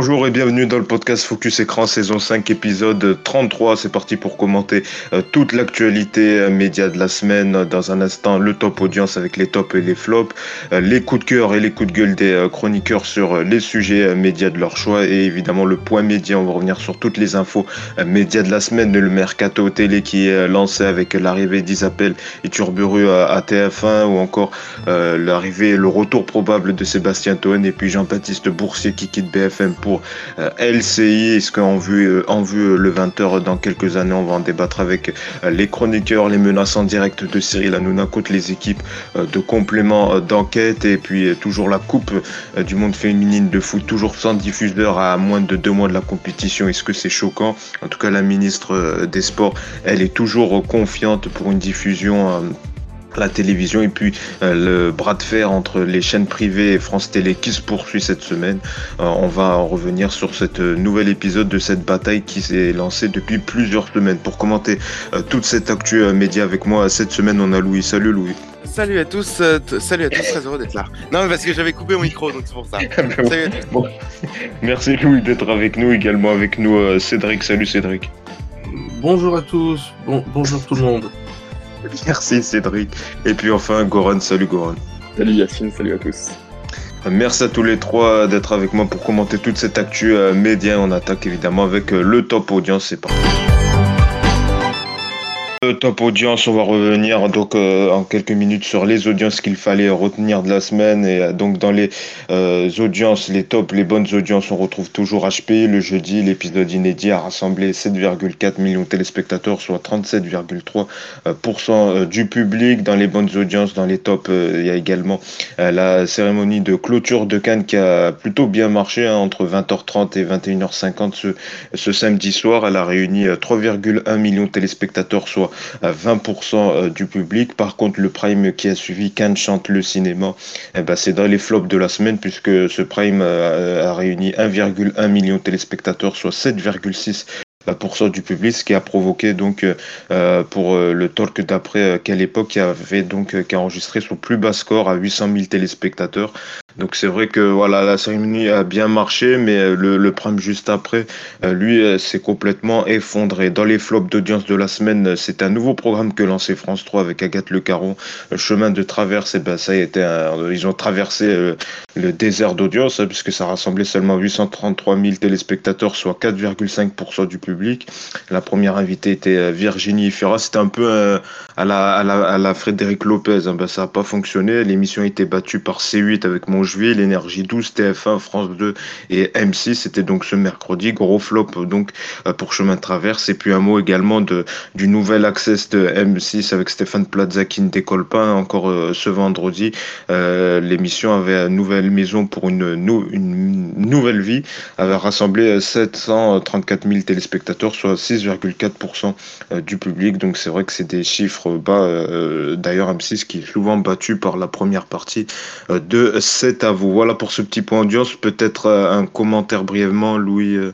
Bonjour et bienvenue dans le podcast Focus Écran saison 5 épisode 33. C'est parti pour commenter euh, toute l'actualité euh, média de la semaine. Dans un instant, le top audience avec les tops et les flops, euh, les coups de cœur et les coups de gueule des chroniqueurs sur les sujets médias de leur choix et évidemment le point média. On va revenir sur toutes les infos médias de la semaine, le mercato télé qui est lancé avec l'arrivée d'Isabelle et Turburu à TF1 ou encore l'arrivée, le retour probable de Sébastien Toen et puis Jean-Baptiste Boursier qui quitte BFM pour euh, LCI. Est-ce qu'en vue, euh, en vue euh, le 20h dans quelques années, on va en débattre avec les chroniqueurs, les menaces en direct de Cyril Hanouna contre les équipes de complément d'enquête et puis toujours la coupe du monde féminine de foot, toujours sans diffuseur à moins de deux mois de la compétition. Est-ce que c'est choquant? En tout cas, la ministre des Sports, elle est toujours confiante pour une diffusion la télévision et puis euh, le bras de fer entre les chaînes privées et France Télé qui se poursuit cette semaine. Euh, on va en revenir sur cette euh, nouvel épisode de cette bataille qui s'est lancée depuis plusieurs semaines. Pour commenter toute cette actu média avec moi cette semaine, on a Louis. Salut Louis. Salut à tous, salut à tous, très heureux d'être là. Non mais parce que j'avais coupé mon micro donc c'est pour ça. Merci Louis d'être avec nous, également avec nous Cédric. Salut Cédric. Bonjour à tous, bon, bonjour tout le monde. Merci Cédric. Et puis enfin Goran, salut Goran. Salut Yacine, salut à tous. Merci à tous les trois d'être avec moi pour commenter toute cette actu euh, média. On attaque évidemment avec euh, le top audience, c'est parti. Euh, top audience, on va revenir donc euh, en quelques minutes sur les audiences qu'il fallait retenir de la semaine et euh, donc dans les audiences, les tops, les bonnes audiences, on retrouve toujours HP. Le jeudi, l'épisode inédit a rassemblé 7,4 millions de téléspectateurs, soit 37,3% du public. Dans les bonnes audiences, dans les tops, il y a également la cérémonie de clôture de Cannes qui a plutôt bien marché hein, entre 20h30 et 21h50 ce, ce samedi soir. Elle a réuni 3,1 millions de téléspectateurs, soit 20% euh, du public. Par contre, le prime qui a suivi, Cannes chante le cinéma, eh ben, c'est dans les flops de la semaine puisque ce prime euh, a réuni 1,1 million de téléspectateurs, soit 7,6% du public, ce qui a provoqué donc euh, pour le talk d'après quelle époque qui avait donc qui a enregistré son plus bas score à 800 000 téléspectateurs. Donc c'est vrai que voilà la cérémonie a bien marché, mais euh, le, le juste après, euh, lui, euh, s'est complètement effondré. Dans les flops d'audience de la semaine, c'est un nouveau programme que lançait France 3 avec Agathe Le Caron, chemin de traverse. Et ben ça été, ils ont traversé le désert d'audience hein, puisque ça rassemblait seulement 833 000 téléspectateurs, soit 4,5% du public. La première invitée était Virginie Ferra. C'était un peu à la Frédéric Lopez. Hein. Ben, ça n'a pas fonctionné. L'émission a été battue par C8 avec mon juillet, l'énergie 12, TF1, France 2 et M6. C'était donc ce mercredi, gros flop donc euh, pour Chemin de Traverse. Et puis un mot également de, du nouvel access de M6 avec Stéphane Plaza qui ne décolle pas encore euh, ce vendredi. Euh, l'émission avait une nouvelle maison pour une, une nouvelle vie, avait rassemblé 734 000 téléspectateurs, soit 6,4% du public. Donc c'est vrai que c'est des chiffres bas. D'ailleurs M6 qui est souvent battu par la première partie de cette à vous. Voilà pour ce petit point audience. Peut-être euh, un commentaire brièvement, Louis, euh,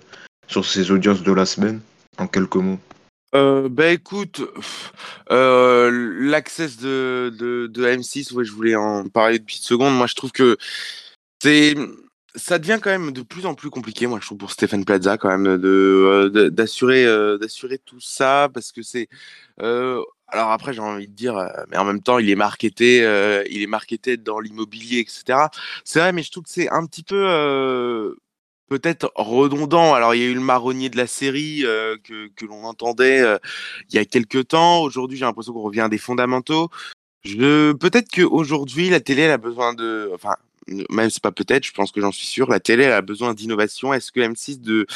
sur ces audiences de la semaine, en quelques mots. Euh, bah écoute, euh, l'access de, de, M6, ouais, je voulais en parler depuis une seconde. Moi, je trouve que c'est ça devient quand même de plus en plus compliqué, moi je trouve pour Stéphane Plaza quand même de d'assurer d'assurer tout ça parce que c'est alors après, j'ai envie de dire, euh, mais en même temps, il est marketé, euh, il est dans l'immobilier, etc. C'est vrai, mais je trouve que c'est un petit peu euh, peut-être redondant. Alors, il y a eu le marronnier de la série que, que l'on entendait il y a quelques temps. Aujourd'hui, j'ai l'impression qu'on revient à des fondamentaux. Je... Peut-être qu'aujourd'hui, la télé, elle a besoin de. Enfin, même c'est pas peut-être, je pense que j'en suis sûr, la télé elle a besoin d'innovation. Est-ce que M6 de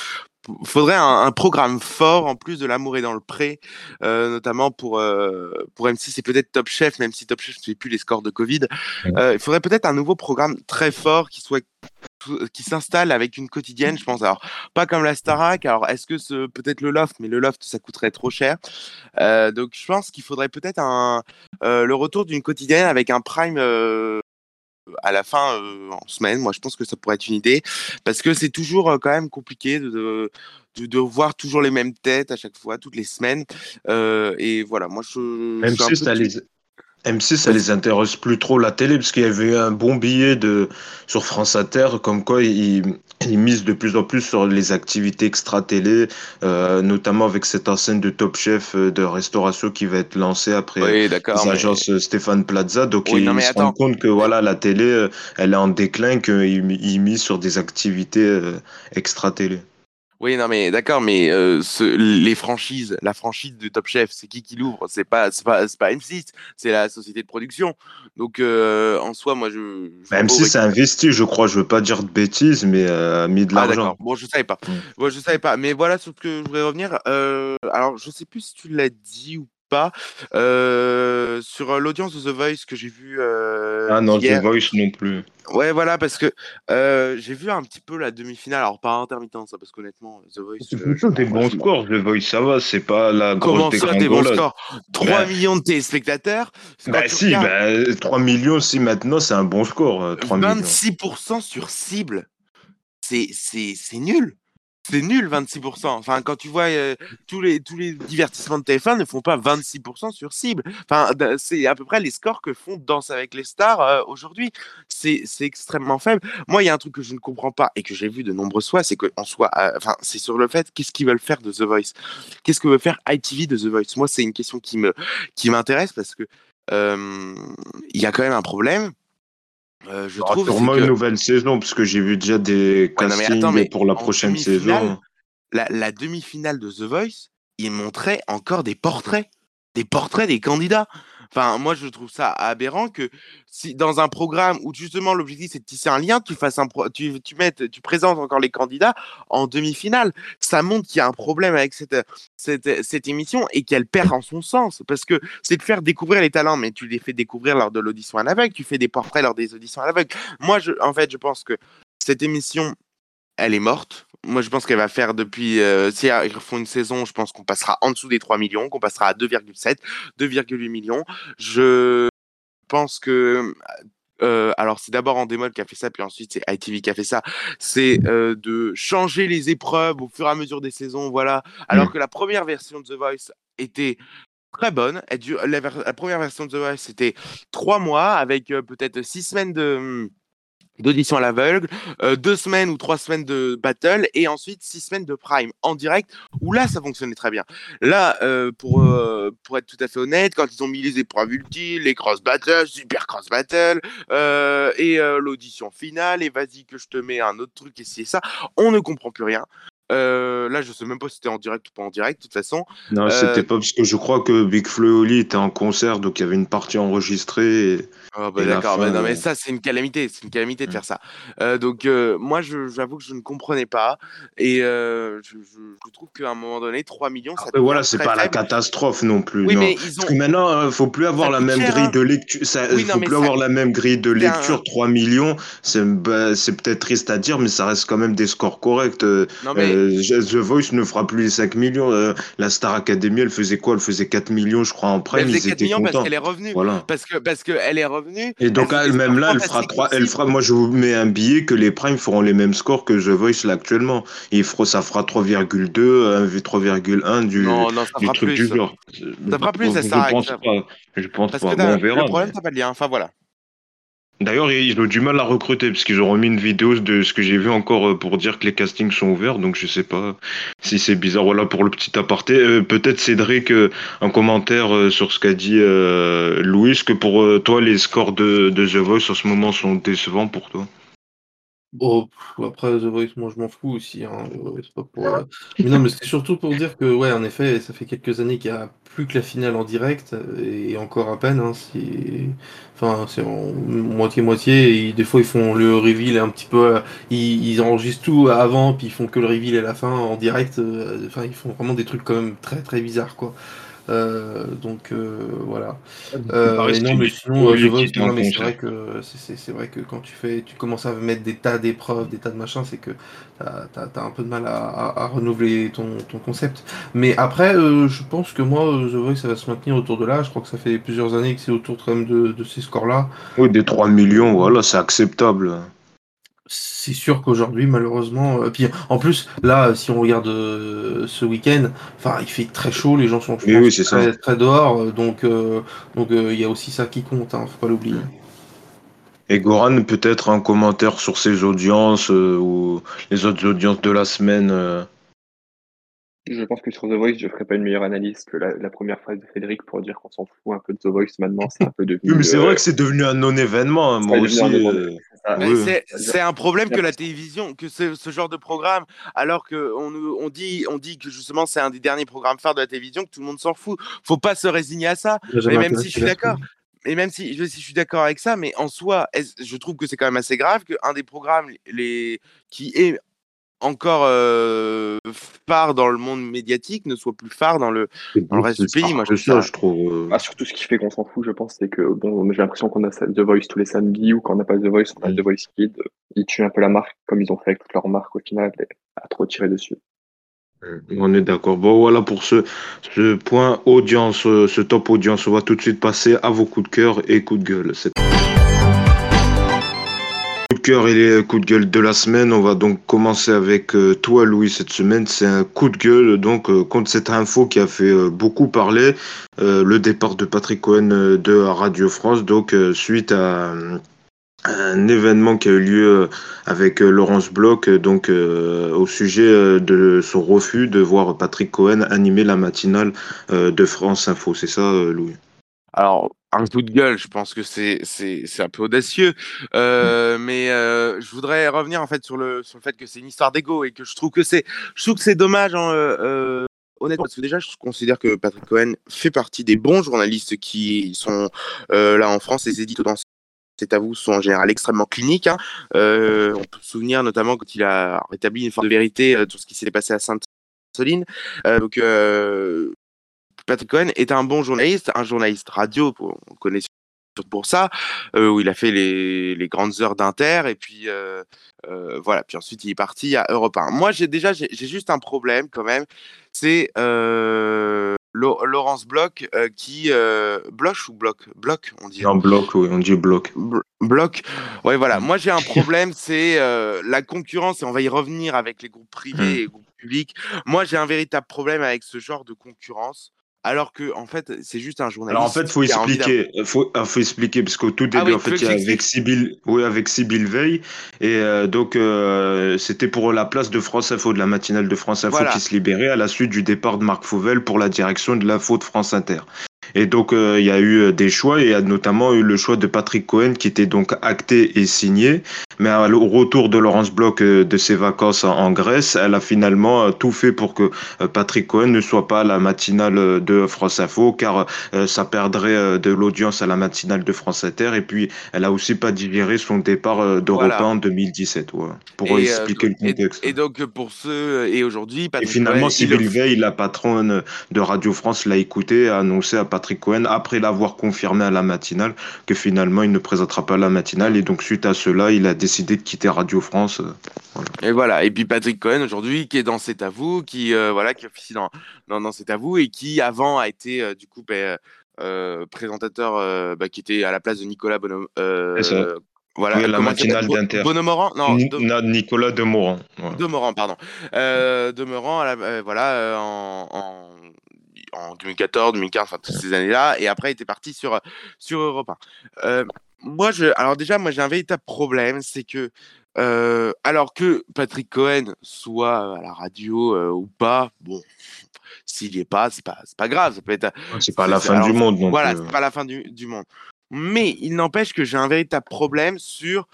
faudrait un, programme fort en plus de l'amour et dans le pré, euh, notamment pour euh, pour M6 et peut-être Top Chef, même si Top Chef ne fait plus les scores de Covid. Euh, il faudrait peut-être un nouveau programme très fort qui soit qui s'installe avec une quotidienne, je pense. Alors, pas comme la Starac. Alors, est-ce que ce peut-être le loft, mais le loft, ça coûterait trop cher. donc, je pense qu'il faudrait peut-être un le retour d'une quotidienne avec un prime à la fin euh, en semaine. Moi, je pense que ça pourrait être une idée parce que c'est toujours euh, quand même compliqué de, de, voir toujours les mêmes têtes à chaque fois, toutes les semaines. Euh, et voilà, moi, je. Même si ça les. M6, ça les intéresse plus trop la télé, parce qu'il y avait eu un bon billet de, sur France Inter, comme quoi ils, ils misent de plus en plus sur les activités extra-télé, euh, notamment avec cette enseigne de Top Chef euh, de restauration qui va être lancée après Oui, d'accord. mais- l'agence Stéphane Plaza. Donc Oui, ils non, mais se rendent compte que voilà, la télé, euh, elle est en déclin, qu'ils ils misent sur des activités euh, extra-télé. Oui, non, mais d'accord, mais euh, ce- les franchises, la franchise de Top Chef, c'est qui qui l'ouvre? C'est pas, c'est pas, c'est pas M6, c'est la société de production. Donc euh, en soi, moi, je. je Même vois si pas où c'est investi, je crois, je veux pas dire de bêtises, mais euh, mis de Ah l'argent. Bon, je savais pas. Mm. Bon, je savais pas. Mais voilà sur ce que je voudrais revenir. Euh, alors, je sais plus si tu l'as dit ou pas euh, sur euh, l'audience de The Voice que j'ai vu euh, Ah non, hier. The Voice non plus. Ouais, voilà, parce que euh, j'ai vu un petit peu la demi-finale. Alors pas intermittence, hein, parce qu'honnêtement, The Voice. C'est euh, plutôt je des bons scores, The Voice, ça va, c'est pas la Comment grosse ça, des bons scores? 3 Bah- millions de téléspectateurs. Bah si, regardes, bah, 3 millions, si maintenant c'est un bon score, euh, 3 millions. 26% sur cible. C'est, c'est, c'est nul. C'est nul, 26%. Enfin, quand tu vois euh, tous, les, tous les divertissements de TF1 ne font pas 26% sur cible. Enfin, c'est à peu près les scores que font Danse avec les stars euh, aujourd'hui. C'est, extrêmement faible. Moi, il y a un truc que je ne comprends pas et que j'ai vu de nombreuses fois, c'est soit, euh, enfin, c'est sur le fait qu'est-ce qu'ils veulent faire de The Voice? Qu'est-ce que veut faire ITV de The Voice? Moi, c'est une question qui qui m'intéresse parce que euh, il y a quand même un problème. Euh, je aura trouve sûrement que- une nouvelle saison, parce que j'ai vu déjà des Ouais, non, mais castings attends, mais pour la prochaine saison. la, la demi-finale de The Voice, il montrait encore des portraits, des portraits des candidats. Enfin, moi, je trouve ça aberrant que si dans un programme où justement l'objectif c'est de tisser un lien, tu fasses un, pro- tu, tu mettes, tu présentes encore les candidats en demi-finale. Ça montre qu'il y a un problème avec cette, cette, émission et qu'elle perd en son sens parce que c'est de faire découvrir les talents, mais tu les fais découvrir lors de l'audition à l'aveugle, tu fais des portraits lors des auditions à l'aveugle. Moi, je, en fait, je pense que cette émission, elle est morte. Moi, je pense qu'elle va faire depuis. euh, si ils refont une saison, je pense qu'on passera en dessous des 3 millions, qu'on passera à 2,7, 2,8 millions. Je pense que. euh, alors, c'est d'abord Endemol qui a fait ça, puis ensuite c'est ITV qui a fait ça. C'est euh, de changer les épreuves au fur et à mesure des saisons, voilà. Alors que la première version de The Voice était très bonne. Elle la, première version de The Voice, c'était trois mois avec euh, peut-être six semaines de d'audition à l'aveugle, euh, deux semaines ou trois semaines de battle et ensuite six semaines de prime en direct où là ça fonctionnait très bien. Là, euh, pour, euh, pour être tout à fait honnête, quand ils ont mis les épreuves ultimes, les cross battles, super cross battle et l'audition finale et vas-y que je te mets un autre truc et c'est ça, on ne comprend plus rien. Euh, là, je sais même pas si c'était en direct ou pas en direct, de toute façon. Non, Euh, c'était pas parce que je crois que Big Flo et Oli était en concert, donc il y avait une partie enregistrée. et- Ah bah d'accord, bah mais euh, ça c'est une calamité, c'est une calamité de Mm. faire ça. Euh, donc euh, moi j'avoue que je ne comprenais pas et je, je- je trouve qu'à un moment donné 3 millions ça Après, voilà, c'est pas la catastrophe non plus. Oui non. mais ils Parce ont que maintenant, faut plus avoir la même cher, grille hein. de lecture. Ça, Oui, non, faut mais plus ça- avoir la même grille de un- lecture. 3 millions, c'est bah, c'est peut-être triste à dire, mais ça reste quand même des scores corrects. Non mais euh, The Voice ne fera plus les 5 millions. Euh, la Star Academy, elle faisait quoi? Elle faisait 4 millions, je crois, en elle prime. faisait Ils 4 étaient millions parce qu'elle est revenue. Voilà. Parce que parce que elle est revenue. Et donc, elle fait elle- des même scores là, elle fera fantastiques 3, elle fera, moi je vous mets un billet que les primes feront les mêmes scores que The Voice là actuellement. Fera, ça fera 3,2, un V 3,1 du, Non non ça du fera truc plus. du genre. Ça fera plus, ça je sert à pense ça. pas. Je pense Parce pas. que Bon, là, on verra. le problème mais- t'as pas de lien. Enfin voilà. D'ailleurs, ils ont du mal à recruter parce qu'ils ont remis une vidéo de ce que j'ai vu encore euh, pour dire que les castings sont ouverts. Donc, je sais pas si c'est bizarre. Voilà pour le petit aparté. Euh, Peut-être Cédric, euh, un commentaire sur ce qu'a dit Louis, que pour toi, les scores de, de The Voice en ce moment sont décevants pour toi? Oh, pff, après The Voice, moi je m'en fous aussi. Hein. c'est pas pour, euh, Mais non, mais c'est surtout pour dire que, ouais, en effet, ça fait quelques années qu'il n'y a plus que la finale en direct, et encore à peine. Hein, c'est... Enfin, c'est en moitié-moitié. et Des fois, ils font le reveal un petit peu. Ils, ils enregistrent tout avant, puis ils font que le reveal et la fin en direct. euh, Enfin, ils font vraiment des trucs quand même très très bizarres, quoi. Euh, donc euh, voilà. Euh, non, c'est mais sinon, non, mais c'est vrai que c'est- c'est c'est vrai que quand tu fais, tu commences à mettre des tas d'épreuves, des tas de machins, c'est que t'as as, un peu de mal à, à- à renouveler ton, ton concept. Mais après, euh, je pense que moi, The Voice, ça va se maintenir autour de là. Je crois que ça fait plusieurs années que c'est autour quand même de, de ces scores-là. Oui, des 3 millions, voilà, c'est acceptable. C'est sûr qu'aujourd'hui, malheureusement, euh, puis en plus, là, si on regarde euh, ce week-end, enfin, il fait très chaud, les gens sont pense, oui, c'est ça. très, très dehors, euh, donc euh, donc euh, il y a aussi ça qui compte, hein, faut pas l'oublier. Et Goran, peut-être un commentaire sur ses audiences euh, ou les autres audiences de la semaine. euh. Je pense que sur The Voice, je ferai pas une meilleure analyse que la, la première phrase de Frédéric pour dire qu'on s'en fout un peu de The Voice maintenant. C'est un peu devenu. Oui, mais c'est euh, vrai que c'est devenu un non-événement. hein, Moi aussi. Euh, C'est oui. un problème que la télévision, que ce, ce genre de programme, alors qu'on on dit, on dit que justement c'est un des derniers programmes phares de la télévision, que tout le monde s'en fout. Faut pas se résigner à ça. Mais même si je suis d'accord, et même si, je- si je suis d'accord avec ça, mais en soi, je trouve que c'est quand même assez grave qu'un des programmes les, qui est encore euh, phare dans le monde médiatique ne soit plus phare dans le, dans le reste du pays. Moi, je ça, je trouve. euh. Ah, surtout ce qui fait qu'on s'en fout, je pense, c'est que bon, j'ai l'impression qu'on a The Voice tous les samedis ou quand on n'a pas The Voice, on a Mm. The Voice Kid. Ils tuent un peu la marque comme ils ont fait avec toutes leurs marques au final, et à trop tirer dessus. On est d'accord. Bon, voilà pour ce, ce point audience, euh, ce top audience. On va tout de suite passer à vos coups de cœur et coups de gueule. C'est- Coups de cœur et les coups de gueule de la semaine. On va donc commencer avec euh, toi, Louis, cette semaine. C'est un coup de gueule donc euh, contre cette info qui a fait euh, beaucoup parler. le départ de Patrick Cohen de Radio France. Donc, suite à. un événement qui a eu lieu avec Laurence Bloch, donc au sujet de son refus de voir Patrick Cohen animer la matinale de France Info. C'est ça, Louis? Alors, un coup de gueule, je pense que c'est un peu audacieux, euh, mais euh, je voudrais revenir en fait sur le sur le fait que c'est une histoire d'ego et que je trouve que c'est je trouve que c'est dommage. hein, euh, Honnêtement, parce que déjà, je considère que Patrick Cohen fait partie des bons journalistes qui sont là en France. Les éditos dans c'est à vous sont en général extrêmement cliniques. hein. On peut se souvenir notamment quand il a rétabli une forme de vérité sur ce qui s'est passé à Sainte-Soline. Donc, Patrick Cohen est un bon journaliste, un journaliste radio, on connaît surtout pour ça, euh, où il a fait les, les grandes heures d'Inter, et puis euh, euh, voilà, puis ensuite il est parti à Europe 1. Moi, j'ai déjà, j'ai juste un problème quand même, c'est Lau- Laurence Bloch qui... Euh, Bloch ou Bloch? Bloch, on dit. En bloc, oui, on dit bloc. Bl- bloc. Ouais, voilà. Moi, j'ai un problème, c'est la concurrence, et on va y revenir avec les groupes privés Mm. et les groupes publics. Moi, j'ai un véritable problème avec ce genre de concurrence, alors que, en fait, c'est juste un journaliste. Alors en fait, faut expliquer, faut, ah, faut expliquer parce qu'au tout Ah début, oui, en fait, il y a avec Sibyl, oui, avec Sibyl Veil, et euh, donc euh, c'était pour la place de France Info, de la matinale de France Info Voilà. qui se libérait à la suite du départ de Marc Fauvel pour la direction de l'info de France Inter. Et donc euh, il y a eu euh, des choix, et il y a notamment eu le choix de Patrick Cohen qui était donc acté et signé, mais au retour de Laurence Bloch euh, de ses vacances en, en Grèce, elle a finalement euh, tout fait pour que Patrick Cohen ne soit pas à la matinale de France Info, car ça perdrait de l'audience à la matinale de France Inter. Et puis, elle a aussi pas digéré son départ d'Europe Voilà. 1 en 2017. ouais, pour Et, expliquer le et- contexte. Et, donc, pour ceux, et aujourd'hui, Et Patrick finalement, Cohen, il Sybille le- Veil, la patronne de Radio France, l'a écouté et a annoncé à Patrick Cohen, après l'avoir confirmé à la matinale, que finalement, il ne présentera pas la matinale. Et donc, suite à cela, il a décidé de quitter Radio France. euh, Et voilà. Et puis Patrick Cohen aujourd'hui, qui est dans C'est à vous, qui euh, voilà, qui officie dans, dans, dans C'est à vous et qui avant a été euh, du coup ben, euh, présentateur, bah, qui était à la place de Nicolas Bonhomme. voilà. Oui, la matinale d'Inter. Bonomorand Non. De- Nicolas Demorand. voilà. Pardon. Euh, la- euh, voilà, euh, en, en, en 2014, 2015, enfin toutes ces années-là, et après il était parti sur, sur Europe 1. Euh, moi, je, alors déjà, moi j'ai un véritable problème, c'est que, euh, alors que Patrick Cohen soit à la radio euh, ou pas, bon, s'il y est pas, c'est pas, pas grave, ça peut être, C'est pas la fin du monde. Voilà, euh, c'est pas la fin du, monde. Mais il n'empêche que j'ai un véritable problème sur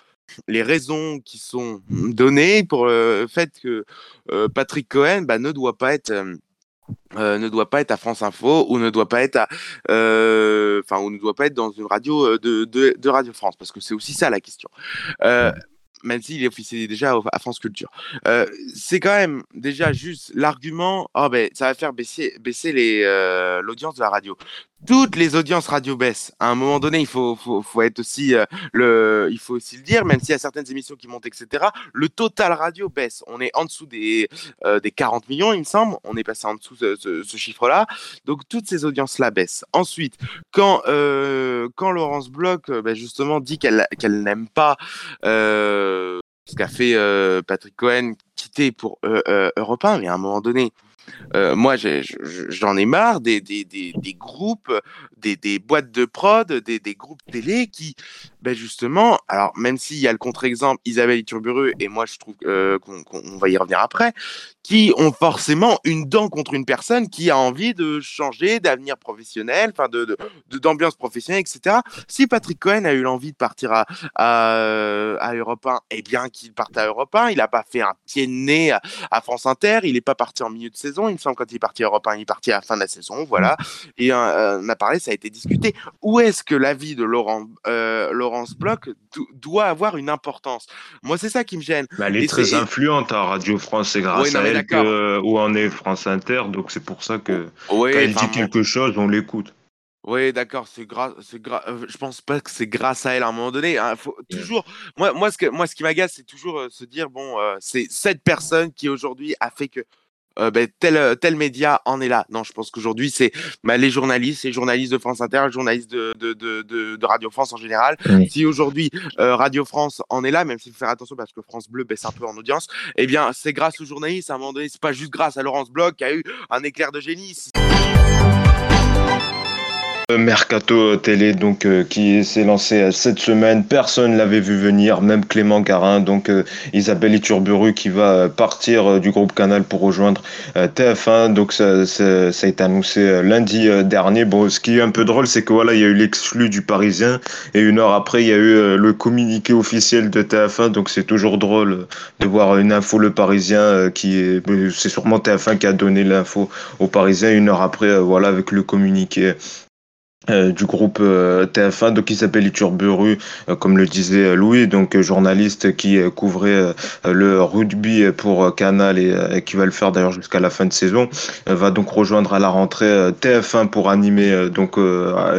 les raisons qui sont données pour euh, le fait que euh, Patrick Cohen bah, ne doit pas être euh, ne doit pas être à France Info ou ne doit pas être à euh, ne doit pas être dans une radio euh, de, Radio France parce que c'est aussi ça la question. Même s'il est officier déjà à France Culture. C'est quand même déjà juste l'argument, oh ben, ça va faire baisser, baisser l'audience de la radio. Toutes les audiences radio baissent. À un moment donné, euh, le, il faut aussi le dire, même s'il y a certaines émissions qui montent, etc. Le total radio baisse. On est en dessous des, euh, des 40 millions, il me semble. On est passé en dessous de ce, chiffre-là. Donc toutes ces audiences-là baissent. Ensuite, quand, euh, Laurence Bloch, euh, ben, justement, dit qu'elle qu'elle n'aime pas euh, ce qu'a fait Patrick Cohen, quitter pour Europe 1, mais à un moment donné, euh, moi, j'en ai marre des, des, des, des groupes, des, boîtes de prod, des groupes télé qui, ben justement, alors même s'il y a le contre-exemple Isabelle Iturburu, et moi je trouve euh, qu'on va y revenir après, qui ont forcément une dent contre une personne qui a envie de changer d'avenir professionnel, enfin de d'ambiance professionnelle, etc. Si Patrick Cohen a eu l'envie de partir à, à, à Europe 1, eh bien qu'il parte à Europe 1. Il n'a pas fait un pied de nez à, à France Inter. Il n'est pas parti en milieu de saison il me semble, quand il est parti à Europe 1, il est parti à la fin de la saison, voilà. Et euh, on a parlé, ça a été discuté. Où est-ce que l'avis de Laurent, euh, Laurence Bloch doit avoir une importance Moi, c'est ça qui me gêne. Bah, elle est très influente à Radio France, c'est grâce à elle que, où en est France Inter, donc c'est pour ça que quand elle dit quelque chose, on l'écoute. Oui, d'accord, c'est grâce, euh, je pense pas que c'est grâce à elle à un moment donné. Hein. Faut toujours, moi, moi, ce que, moi, ce qui m'agace, c'est toujours se dire, bon, c'est cette personne qui aujourd'hui a fait que euh, ben, tel, euh, tel média en est là. Non, je pense qu'aujourd'hui, c'est bah, les journalistes, les journalistes de France Inter, les journalistes de, de, de, de, Radio France en général. Si aujourd'hui euh, Radio France en est là, même s'il faut faire attention parce que France Bleu baisse un peu en audience, eh bien, c'est grâce aux journalistes. À un moment donné, c'est pas juste grâce à Laurence Bloch qui a eu un éclair de génie. Mercato télé donc euh, qui s'est lancé cette semaine, personne l'avait vu venir, même Clément Garin, donc euh, Isabelle Iturburu qui va partir euh, du groupe Canal pour rejoindre TF1, donc ça, a été annoncé lundi dernier. Bon, ce qui est un peu drôle, c'est que voilà, il y a eu l'exclu du Parisien et une heure après, il y a eu le communiqué officiel de TF1, donc c'est toujours drôle de voir une info le Parisien qui est, c'est sûrement TF1 qui a donné l'info au Parisien. Une heure après, voilà, avec le communiqué euh, du groupe euh, TF1 donc qui s'appelle Iturburu euh, comme le disait Louis donc journaliste qui couvrait le rugby pour Canal et qui va le faire d'ailleurs jusqu'à la fin de saison va donc rejoindre à la rentrée TF1 pour animer donc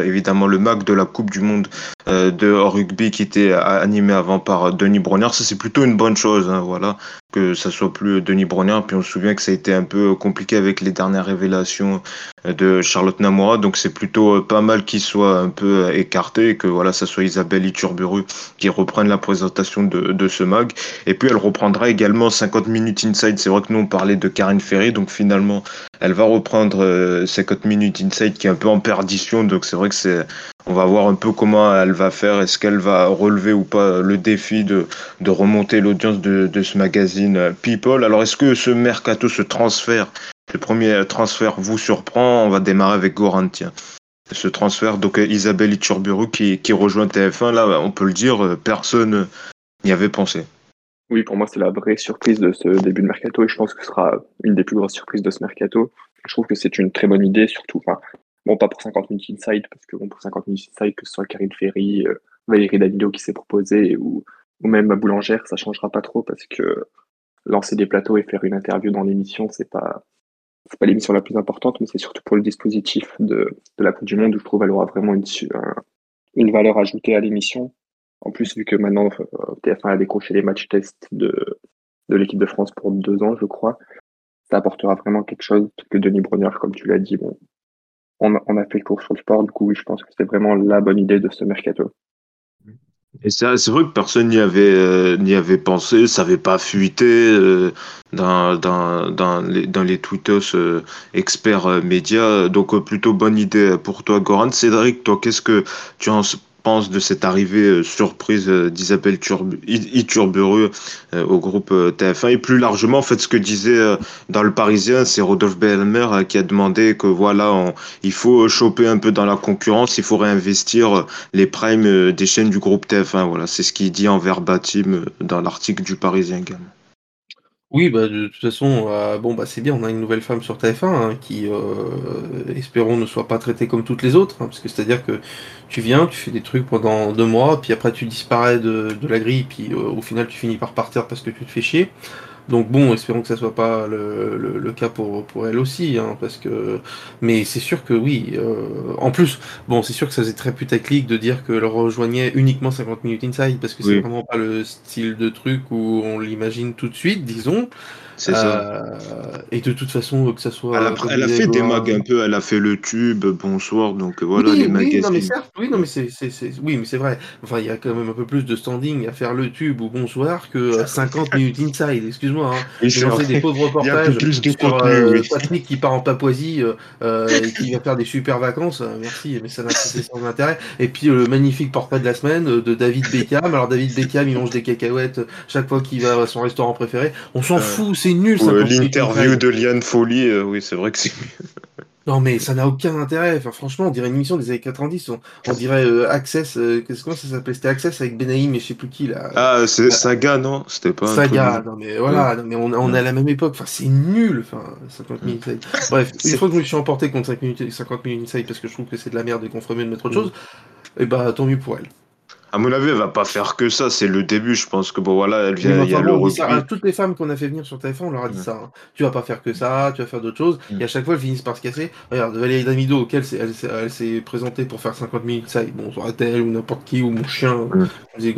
évidemment le MAC de la Coupe du monde de rugby qui était animé avant par Denis Brognard. Ça c'est plutôt une bonne chose hein, voilà que ça soit plus Denis Brognard puis on se souvient que ça a été un peu compliqué avec les dernières révélations de Charlotte Namoura donc c'est plutôt pas mal qu'il soit un peu écarté et que voilà, ça soit Isabelle Iturburu qui reprenne la présentation de, ce mag. Et puis elle reprendra également 50 minutes inside. C'est vrai que nous on parlait de Karine Ferry, donc finalement elle va reprendre 50 euh, minutes inside qui est un peu en perdition. Donc c'est vrai que c'est on va voir un peu comment elle va faire. Est-ce qu'elle va relever ou pas le défi de, de remonter l'audience de, de, ce magazine? People Alors, est-ce que ce mercato, ce transfert, le premier transfert vous surprend? On va démarrer avec Goran, tiens ce transfert. Donc euh, Isabelle Iturburu qui, qui rejoint TF1, là, on peut le dire, euh, personne n'y avait pensé. Oui, pour moi, c'est la vraie surprise de ce début de mercato et je pense que ce sera une des plus grosses surprises de ce mercato. Je trouve que c'est une très bonne idée, surtout, enfin, bon, pas pour 50 minutes inside, parce que bon, pour 50 minutes inside, que ce soit Karine Ferry, euh, Valérie Davido qui s'est proposé ou, ou même ma boulangère, ça changera pas trop parce que lancer des plateaux et faire une interview dans l'émission, c'est pas, pas l'émission la plus importante, mais c'est surtout pour le dispositif de, la Coupe du Monde où je trouve qu'elle aura vraiment une, valeur ajoutée à l'émission. En plus, vu que maintenant euh, TF1 a décroché les matchs test de, l'équipe de France pour deux ans, je crois, ça apportera vraiment quelque chose que Denis Bronner, comme tu l'as dit, on, a fait le cours sur le sport, du coup, je pense que c'est vraiment la bonne idée de ce mercato. Et c'est vrai que personne n'y avait, euh, n'y avait pensé, ça n'avait pas fuité euh, dans, dans, dans, les, dans les tweetos euh, experts euh, médias. Donc, plutôt bonne idée pour toi, Goran. Cédric, toi, qu'est-ce que tu en de cette arrivée euh, surprise euh, d'Isabelle Iturburu euh, au groupe TF1 et plus largement en fait ce que disait dans le Parisien c'est Rodolphe Belmer qui a demandé que voilà il faut choper un peu dans la concurrence il faut réinvestir les primes des chaînes du groupe TF1 voilà c'est ce qu'il dit en verbatim dans l'article du Parisien également. Oui, bah, de toute façon, euh, bon, bah, c'est bien, on a une nouvelle femme sur TF1 hein, qui, euh, espérons, ne soit pas traitée comme toutes les autres, hein, parce que c'est-à-dire que tu viens, tu fais des trucs pendant deux mois, puis après tu disparais de, de la grille, puis euh, au final tu finis par partir parce que tu te fais chier. Donc bon, espérons que ça soit pas le, le, cas pour, pour elle aussi, hein, parce que. Mais c'est sûr que oui. Euh, en plus, bon, c'est sûr que ça faisait très putaclic de dire qu'elle rejoignait uniquement 50 minutes inside, parce que c'est vraiment pas le style de truc où on l'imagine tout de suite, disons. C'est ça. Euh, et de toute façon, que ça soit. Elle a, elle fait des mags un peu, elle a fait le tube, bonsoir, donc euh, voilà oui, les oui, magazines. non mais certes, oui, non mais c'est, oui, mais c'est vrai. Enfin, il y a quand même un peu plus de standing à faire le tube ou bonsoir que euh, 50 minutes inside. Excuse-moi, hein. Vrai. des pauvres reportages plus de sur contenu, euh, oui. Patrick qui part en Papouasie euh, euh, et qui va faire des super vacances. Euh, merci, mais ça n'a c'est sans intérêt. Et puis euh, le magnifique portrait de la semaine euh, de David Beckham. Alors David Beckham, il mange des cacahuètes euh, chaque fois qu'il va à son restaurant préféré. On s'en Euh, fout, c'est nul. Ou, 50 euh, minutes L'interview de Liane Folly, euh, oui, c'est vrai que c'est Non mais ça n'a aucun intérêt. Enfin franchement, on dirait une émission des années 90. On, on dirait euh, Access. Euh, qu'est-ce- comment ça s'appelait C'était Access avec Benaïm et je sais plus qui là. Ah, c'est Saga, non? C'était pas un Saga, truc. non mais voilà, non, mais on, on est à la même époque, enfin c'est nul, enfin 50 minutes inside. Bref, une fois que je me suis emporté contre 5 minutes, 50 minutes inside parce que je trouve que c'est de la merde et qu'on ferait mieux de mettre autre chose, et bah tant mieux pour elle. À mon avis, elle va pas faire que ça, c'est le début, je pense que bon voilà, elle vient, il y a le ça à toutes les femmes qu'on a fait venir sur TF1, on leur a dit Ouais. ça. hein. Tu vas pas faire que ça, tu vas faire d'autres choses. Mm. Et à chaque fois, elles finissent par se casser. Regarde, Valérie Damido, auquel elle, s'est- elle s'est présentée pour faire 50 minutes inside. Bon, soit elle ou n'importe qui, ou mon chien, Mm.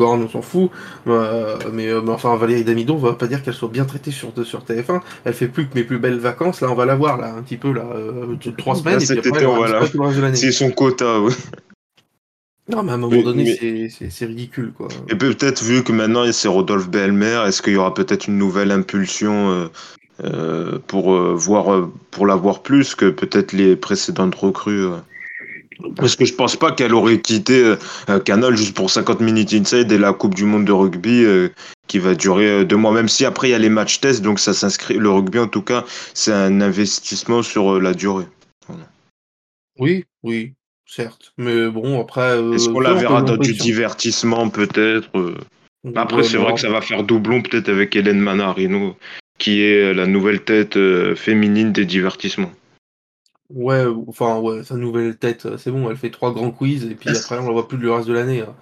on s'en fout. Euh, mais, euh, mais enfin, Valérie Damido, on va pas dire qu'elle soit bien traitée sur, sur TF1. Elle fait plus que mes plus belles vacances. Là, on va la voir, là, un petit peu, là, euh, trois Là, semaines. et puis après, on va. C'est son quota, oui. Non, mais à un moment Mais- donné, mais- c'est- ridicule, quoi. Et peut-être vu que maintenant c'est Rodolphe Belmer, est-ce qu'il y aura peut-être une nouvelle impulsion euh, euh, pour euh, voir pour la voir plus que peut-être les précédentes recrues. Parce que je pense pas qu'elle aurait quitté Canal juste pour 50 minutes inside et la Coupe du Monde de rugby qui va durer deux mois. Même si après il y a les matchs tests, donc ça s'inscrit. Le rugby en tout cas, c'est un investissement sur la durée. Oui, oui, certes. Mais bon, après. euh, Est-ce qu'on la verra dans peut du divertissement peut-être euh. Après, c'est vrai que ça va faire doublon peut-être avec Hélène Manarino, qui est la nouvelle tête euh, féminine des divertissements. Ouais, enfin, ouais, sa nouvelle tête, euh, c'est bon, elle fait trois grands quiz et puis après on la voit plus le reste de l'année. hein.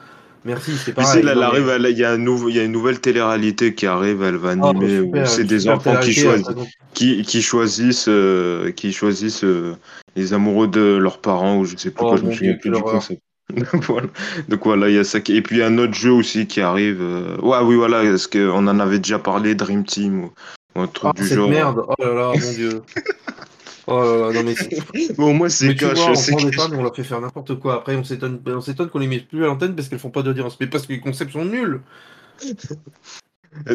Merci, c'est pareil. là, elle non, mais- arrive, elle- il y, a un nouveau, il y a une nouvelle télé-réalité qui arrive, elle va Ah, animer, super, c'est des enfants qui choisissent, présente- qui, qui choisissent, euh, qui choisissent euh, les amoureux de leurs parents, ou je sais plus Oh, quoi, je me souviens plus du concept. voilà. Donc voilà, il y a ça. qui- Et puis il y a un autre jeu aussi qui arrive. euh, Ouais, oui, voilà, est-ce qu'on en avait déjà parlé, Dream Team, ou, ou un truc Ah, du cette genre. merde, oh là là, mon dieu. Oh là là, non mais c'est- Bon, moi, c'est Mais tu cash, vois, on c'est prend des femmes et on leur fait faire n'importe quoi. Après, on s'étonne, on s'étonne qu'on les mette plus à l'antenne parce qu'elles font pas d'audience. Mais parce que les concepts sont nuls.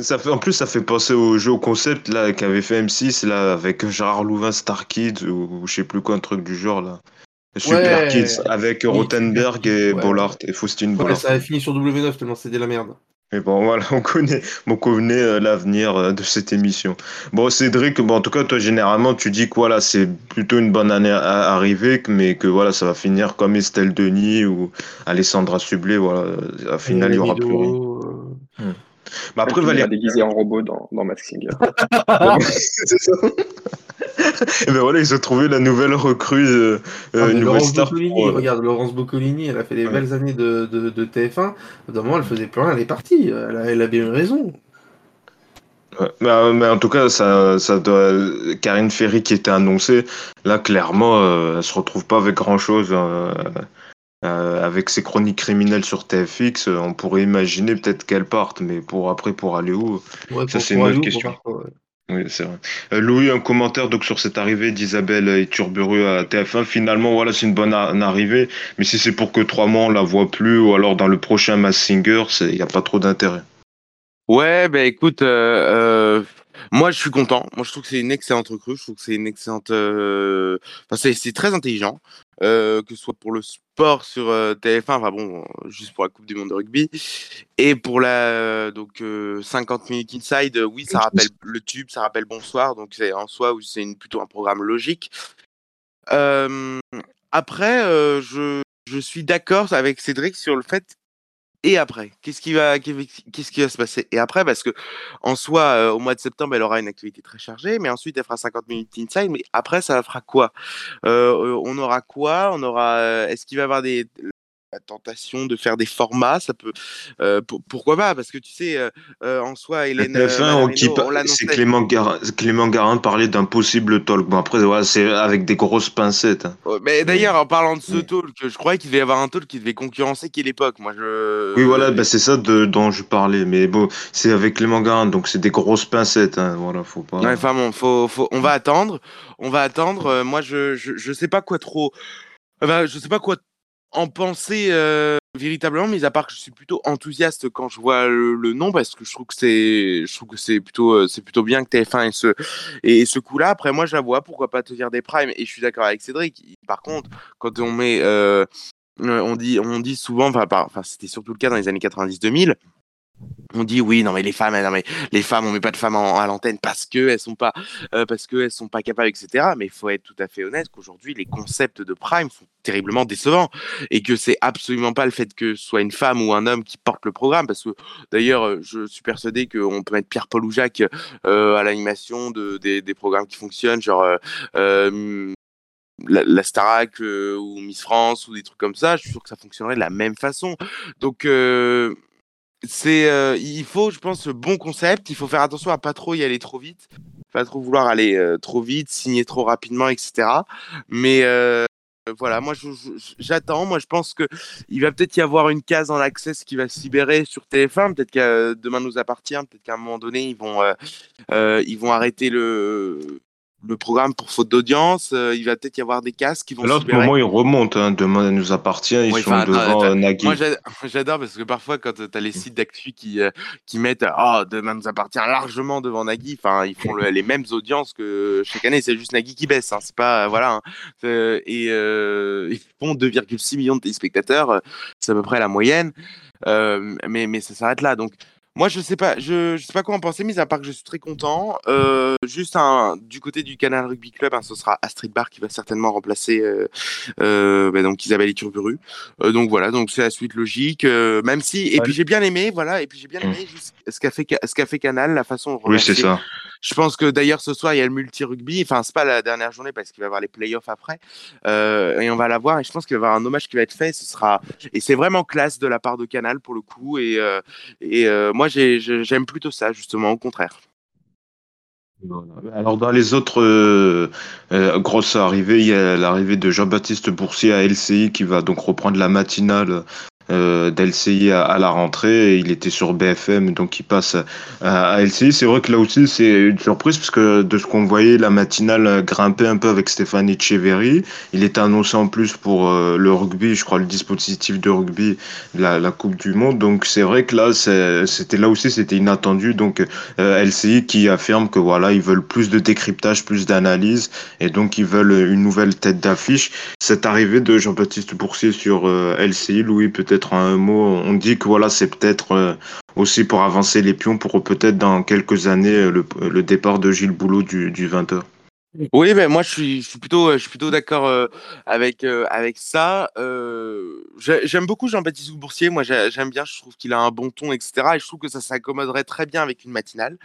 Ça fait, en plus, ça fait penser au jeu au concept là qu'avait fait M6 là avec Gérard Louvain Star Kids ou, ou je sais plus quoi un truc du genre là. Super Ouais. Kids avec Oui, Rothenberg et ouais. Bollard et Faustine Ouais, Bollard. ça a fini sur W9 tellement c'était de la merde. Mais bon voilà, on connaît, on connaît euh, l'avenir euh, de cette émission. Bon Cédric, bon en tout cas toi généralement tu dis que voilà c'est plutôt une bonne année à, arriver, mais que voilà ça va finir comme Estelle Denis ou Alessandra Sublet, voilà. À la finale il y aura plus rien. Euh, Mais après Valérie. va déguisé en robot dans, dans Mask Singer. C'est ça. Et ben voilà, ils ont trouvé la nouvelle recrue, euh, Ah, une nouvelle Laurence star. Boccolini, pour, euh, regarde, Laurence Boccolini, elle a fait des Ouais. belles années de, de, de TF1. D'un moment, elle faisait plus rien, elle est partie. Elle a, elle a bien eu raison. ouais. mais, euh, mais en tout cas, ça, ça doit... Karine Ferry qui était annoncée, là clairement, euh, elle se retrouve pas avec grand chose. Avec ses chroniques criminelles sur TFX, euh, on pourrait imaginer peut-être qu'elle parte, mais pour après, pour aller où Ouais, Ça, c'est une autre question. ouais. Oui, c'est vrai. Euh, Louis, un commentaire donc sur cette arrivée d'Isabelle Iturburu à TF1. Finalement, voilà, c'est une bonne une arrivée, mais si c'est pour que trois mois on la voit plus, ou alors dans le prochain Mass Singer, il n'y a pas trop d'intérêt. Ouais, bah écoute, euh, euh, moi je suis content. Moi je trouve que c'est une excellente recrue. Je trouve que c'est une excellente. euh, Enfin, c'est, très intelligent, euh, que ce soit pour le sport sur euh, TF1, enfin bon, euh, juste pour la Coupe du Monde de rugby, et pour la euh, donc euh, 50 minutes inside. oui, ça rappelle le tube, ça rappelle Bonsoir, donc c'est en soi c'est plutôt un programme logique. Euh, après, euh, je, je suis d'accord avec Cédric sur le fait et après, qu'est-ce qui va, se passer? Et après, parce que en soi, euh, au mois de septembre, elle aura une activité très chargée, mais ensuite, elle fera 50 minutes inside. Mais après, ça fera quoi? Euh, On aura quoi? On aura. Est-ce qu'il va y avoir des la tentation de faire des formats, ça peut. euh, pour- pourquoi pas? Parce que tu sais, euh, euh, en soi, Hélène. euh, TF1, on dit Manarino, pas- on c'est. Clément Garin, Clément Garin parlait d'un possible talk. Bon, après, voilà, c'est avec des grosses pincettes. hein. Ouais, Mais d'ailleurs, en parlant de ce talk, je croyais qu'il devait y avoir un talk qui devait concurrencer qui l'époque. Moi, je. Oui, voilà, bah, c'est ça de, dont je parlais. Mais bon, c'est avec Clément Garin, donc c'est des grosses pincettes. Hein. Voilà, faut pas. Ouais, enfin bon, faut, faut, on va attendre. On va attendre. Moi, je, je, je sais pas quoi trop. Enfin, je sais pas quoi en penser euh, véritablement, mis à part que je suis plutôt enthousiaste quand je vois le, nom, parce que je trouve que c'est, je trouve que c'est plutôt, euh, c'est plutôt bien que TF1 ait ce, et ce coup-là. Après, moi, je la vois. Pourquoi pas te dire des primes Et je suis d'accord avec Cédric. Par contre, quand on met, euh, on dit, on dit souvent, enfin, c'était surtout le cas dans les années 90-2000. On dit oui, non mais les femmes, non mais les femmes, on met pas de femmes à l'antenne parce que elles sont pas, euh, parce que elles sont pas capables, etc. Mais il faut être tout à fait honnête qu'aujourd'hui les concepts de prime sont terriblement décevants et que c'est absolument pas le fait que ce soit une femme ou un homme qui porte le programme, parce que d'ailleurs euh, je suis persuadé qu'on peut mettre Pierre-Paul ou Jacques euh, à l'animation de, des, programmes qui fonctionnent, genre la, la ou Miss France ou des trucs comme ça. Je suis sûr que ça fonctionnerait de la même façon. Donc c'est euh, il faut je pense le bon concept. Il faut faire attention à pas trop y aller trop vite. Pas trop vouloir aller euh, trop vite signer trop rapidement etc mais euh, voilà moi j'attends. Moi je pense que il va peut-être y avoir une case en access qui va se libérer sur TF1 peut-être que demain nous appartient. Peut-être qu'à un moment donné ils vont euh, euh, ils vont arrêter le le programme pour faute d'audience euh, il va peut-être y avoir des cases qui vont À se l'autre libérer moment, ils remontent. Hein. Demain, elle nous appartient. Ils Oui, sont enfin, devant euh, Nagui. Moi, j'a- j'adore parce que parfois, quand tu as les sites d'actu qui, euh, qui mettent Oh, demain nous appartient largement devant Nagui, enfin, ils font le- les mêmes audiences que chaque année, c'est juste Nagui qui baisse. Hein, c'est pas, voilà. hein. Euh, et euh, ils font 2,6 millions de téléspectateurs, euh, c'est à peu près la moyenne. Euh, mais, mais ça s'arrête là. Donc, moi, je sais pas, je, je sais pas quoi en penser, mis à part que je suis très content. Euh, juste un, du côté du Canal Rugby Club, hein, ce sera Astrid Bar qui va certainement remplacer euh, euh, bah, donc Isabelle Iturburu. Euh, donc voilà, donc c'est la suite logique. euh, même si, et Ouais. puis j'ai bien aimé, voilà, et puis j'ai bien aimé juste ce qu'a fait, ce qu'a fait Canal, la façon. Oui, c'est ça. Je pense que d'ailleurs ce soir il y a le multi rugby. Enfin c'est pas la dernière journée parce qu'il va y avoir les playoffs après Euh, et on va la voir. Et je pense qu'il va y avoir un hommage qui va être fait. Ce sera et c'est vraiment classe de la part de Canal pour le coup. Et euh, euh, moi j'ai- j'ai- j'aime plutôt ça justement au contraire. Alors dans les autres grosses arrivées, il y a l'arrivée de Jean-Baptiste Boursier à LCI qui va donc reprendre la matinale euh, d'LCI à, la rentrée. Il était sur BFM, donc il passe à, LCI. C'est vrai que là aussi c'est une surprise parce que de ce qu'on voyait, la matinale grimpait un peu avec Stéphane Echeverry. Il était annoncé en plus pour euh, le rugby, je crois le dispositif de rugby, la, Coupe du Monde. Donc c'est vrai que là c'était là aussi c'était inattendu. Donc euh, LCI qui affirme que voilà, ils veulent plus de décryptage, plus d'analyse, et donc ils veulent une nouvelle tête d'affiche. Cette arrivée de Jean-Baptiste Boursier sur LCI, Louis, peut-être un mot. On dit que voilà, c'est peut-être euh, aussi pour avancer les pions pour peut-être dans quelques années euh, le, départ de Gilles Boulot du, du 20h. Oui, ben moi je suis, plutôt, suis plutôt d'accord euh, avec euh, avec ça. Euh, j'ai- j'aime beaucoup Jean-Baptiste Boursier. Moi, j'ai- j'aime bien. Je trouve qu'il a un bon ton, etc. Et je trouve que ça s'accommoderait très bien avec une matinale.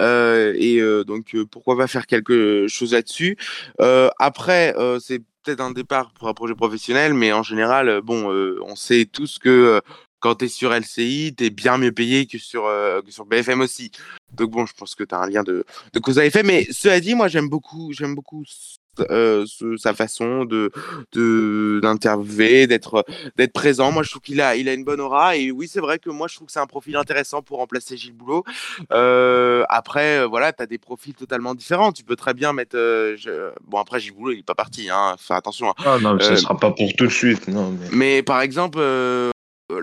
Euh, et euh, donc, euh, pourquoi pas faire quelque chose là-dessus. Euh, après, euh, c'est peut-être un départ pour un projet professionnel, mais en général, euh, bon, euh, on sait tous que euh, quand tu es sur LCI, tu es bien mieux payé que sur, euh, que sur BFM aussi. Donc bon, je pense que tu as un lien de, de cause à effet. Mais cela dit, moi, j'aime beaucoup, j'aime beaucoup euh, ce- sa façon de de- d'interviewer, d'être d'être présent. Moi, je trouve qu'il a il a une bonne aura. Et oui, c'est vrai que moi, je trouve que c'est un profil intéressant pour remplacer Gilles Boulot. Euh, après, euh, voilà, tu as des profils totalement différents. Tu peux très bien mettre. euh, je- Bon, après, Gilles Boulot, il est pas parti. Hein, faire attention. hein. Ah non, ça Euh, sera pas pour tout de suite. Non, mais... Mais par exemple,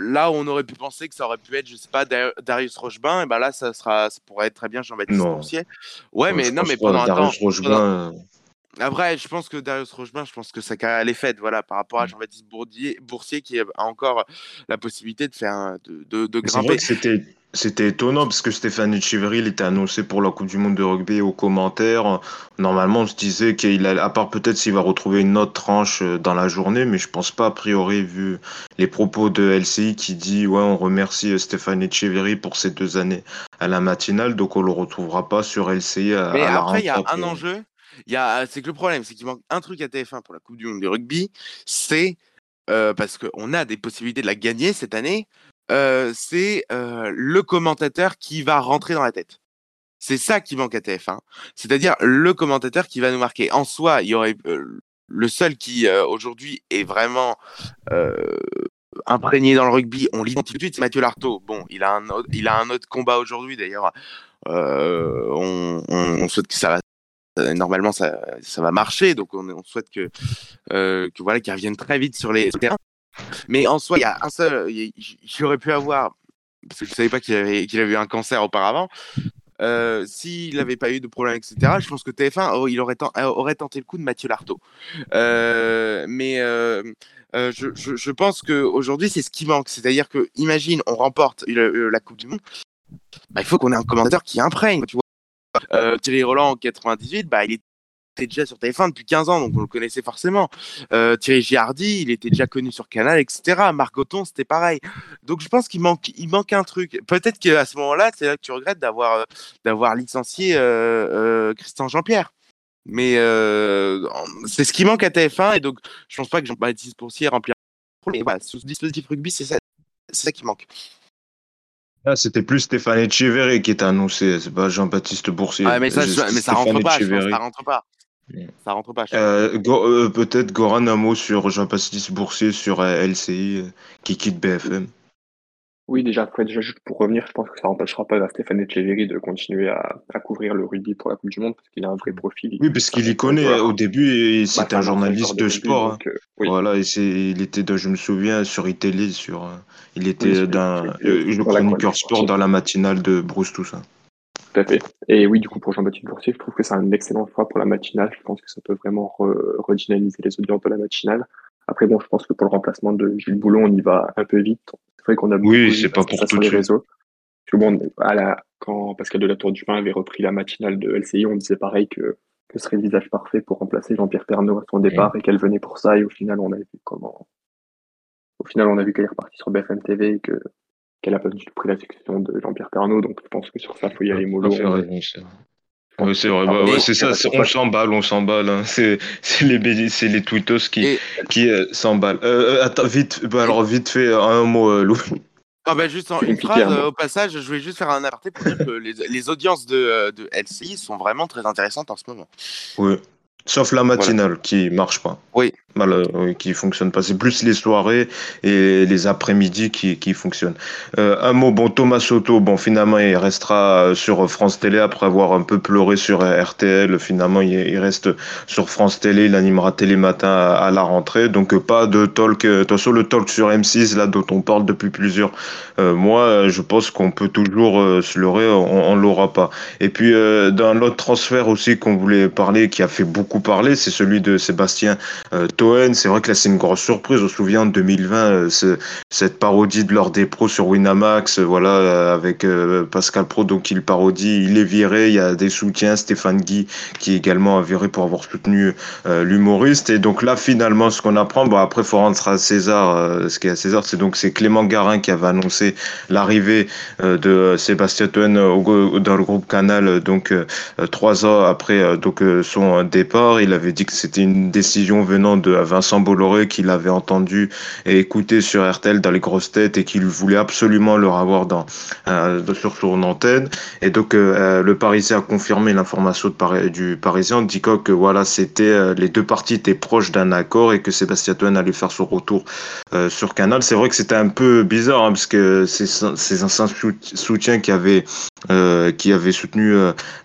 là où on aurait pu penser que ça aurait pu être, je sais pas, Dar- Darius Rochebin, et ben là, ça sera, ça pourrait être très bien Jean-Baptiste. Boursier. Ouais, mais non, mais pendant un temps. Darius Rochebin, Après, je pense que Darius Rochebin, je pense que sa carrière elle est faite, voilà, par rapport à Mm. Jean-Baptiste Bourdier- Boursier qui a encore la possibilité de faire, de, de, de grimper. c'était c'était étonnant parce que Stéphane Echeverry il était annoncé pour la Coupe du Monde de rugby aux commentaires. Normalement, on se disait qu'il à part peut-être s'il va retrouver une autre tranche euh, dans la journée, mais je pense pas a priori vu les propos de LCI qui dit ouais on remercie euh, Stéphane Echeverry pour ces deux années à la matinale, donc on le retrouvera pas sur LCI à, Mais à après, il y a un enjeu. Il y a, c'est que le problème, c'est qu'il manque un truc à TF1 pour la Coupe du Monde du rugby, c'est parce qu'on a des possibilités de la gagner cette année, c'est le commentateur qui va rentrer dans la tête. C'est ça qui manque à TF1. C'est-à-dire le commentateur qui va nous marquer. En soi, il y aurait le seul qui aujourd'hui est vraiment imprégné dans le rugby, on l'identifie tout de suite, c'est Mathieu Lartaud. Bon, il a un autre, il a un autre combat aujourd'hui d'ailleurs. on, on, souhaite que ça va normalement ça, va marcher, donc on, souhaite que, que voilà qu'il revienne très vite sur les terrains. Mais en soi, il y a un seul, j'aurais pu avoir, parce que je savais pas qu'il avait, qu'il avait eu un cancer auparavant. Euh, S'il n'avait pas eu de problème, etc., je pense que TF1 il aurait, aurait tenté le coup de Mathieu Lartaud. Euh, mais euh, je, pense qu'aujourd'hui, c'est ce qui manque. C'est-à-dire que, imagine, on remporte la Coupe du Monde, bah, il faut qu'on ait un commentateur qui imprègne. Tu vois Thierry Roland en 98, bah, il était déjà sur TF1 depuis 15 ans, donc on le connaissait forcément. Euh, Thierry Giardi, il était déjà connu sur Canal, etc. Marc Othon, c'était pareil. Donc je pense qu'il manque, il manque un truc. Peut-être qu'à ce moment-là, c'est là que tu regrettes d'avoir, euh, d'avoir licencié euh, Christian Jean-Pierre. Mais c'est ce qui manque à TF1, et donc je pense pas que Jean-Baptiste Boursier remplira. Mais voilà, ce dispositif rugby, c'est ça, c'est ça qui manque. Ah, c'était plus Stéphane Echeverry qui était annoncé, c'est pas Jean-Baptiste Boursier. Ah, mais ça, mais ça rentre pas, je pense, ça rentre pas. Ça rentre pas. Euh, euh, Peut-être Goran un mot sur Jean-Baptiste Boursier sur euh, LCI qui quitte BFM. Oui, déjà, après, déjà, juste pour revenir, je pense que ça n'empêchera pas à Stéphane Echeverry de continuer à, à, couvrir le rugby pour la Coupe du Monde parce qu'il a un vrai profil. Oui, parce qu'il y connaît au début, c'était un journaliste de sport. Hein. Voilà, et il était, je me souviens, sur iTélé, sur, il était d'un, le chroniqueur sport dans la matinale de Bruce, ça. Tout à fait. Et oui, du coup, pour Jean-Baptiste Boursier, je trouve que c'est un excellent choix pour la matinale. Je pense que ça peut vraiment redynamiser les audiences de la matinale. Après, bon, je pense que pour le remplacement de Gilles Boulon, on y va un peu vite. C'est vrai qu'on a beaucoup oui, c'est pas pour ça sur les réseaux. bon, à la, quand Pascal de la Tour du Pin avait repris la matinale de LCI, on disait pareil que, que ce serait le visage parfait pour remplacer Jean-Pierre Pernaud à son départ et qu'elle venait pour ça. Et au final, on a vu comment, au final, on a vu qu'elle est repartie sur BFM TV et que qu'elle a pas du tout pris la succession de Jean-Pierre Pernaud. Donc je pense que sur ça, il faut y aller mollo. Oui, c'est vrai, bah, ouais, c'est ça, on s'emballe, on s'emballe. Hein. C'est les, c'est les tweetos qui, qui euh, s'emballent. Euh, euh, attends, vite, bah, alors vite fait, un mot, Lou. Ah bah juste en une phrase au passage, je voulais juste faire un aparté pour dire que les, les audiences de, de LCI sont vraiment très intéressantes en ce moment. Oui, sauf la matinale qui marche pas. Oui, mal, euh, qui fonctionne pas. C'est plus les soirées et les après-midi qui, qui fonctionnent. Euh, un mot, bon, Thomas Soto, bon, finalement, il restera sur France Télé après avoir un peu pleuré sur RTL. Finalement, il, reste sur France Télé. Il animera Télématin à, la rentrée. Donc, pas de talk. Attention, le talk sur M6, là, dont on parle depuis plusieurs euh, mois, je pense qu'on peut toujours se leurrer. On, on l'aura pas. Et puis, dans l'autre transfert aussi qu'on voulait parler, qui a fait beaucoup parler, c'est celui de Sébastien c'est vrai que là c'est une grosse surprise. On se souvient en 2020 euh, cette parodie de l'ordre des pros sur Winamax, euh, voilà euh, avec Pascal Pro donc il parodie, il est viré. Il y a des soutiens, Stéphane Guy qui également a viré pour avoir soutenu l'humoriste. Et donc là finalement ce qu'on apprend, bon après faut rentrer à César, ce qui est à César, c'est donc c'est Clément Garin qui avait annoncé l'arrivée de Sébastien Toen dans le groupe Canal donc trois ans après donc son départ. Il avait dit que c'était une décision venant de Vincent Bolloré qu'il avait entendu et écouté sur RTL dans les grosses têtes et qu'il voulait absolument leur avoir dans, euh, sur son antenne. Et donc euh, euh, le Parisien a confirmé l'information du Parisien en disant que voilà, c'était les deux parties étaient proches d'un accord et que Sébastien Toen allait faire son retour sur Canal. C'est vrai que c'était un peu bizarre hein, parce que c'est un soutien qui avait soutenu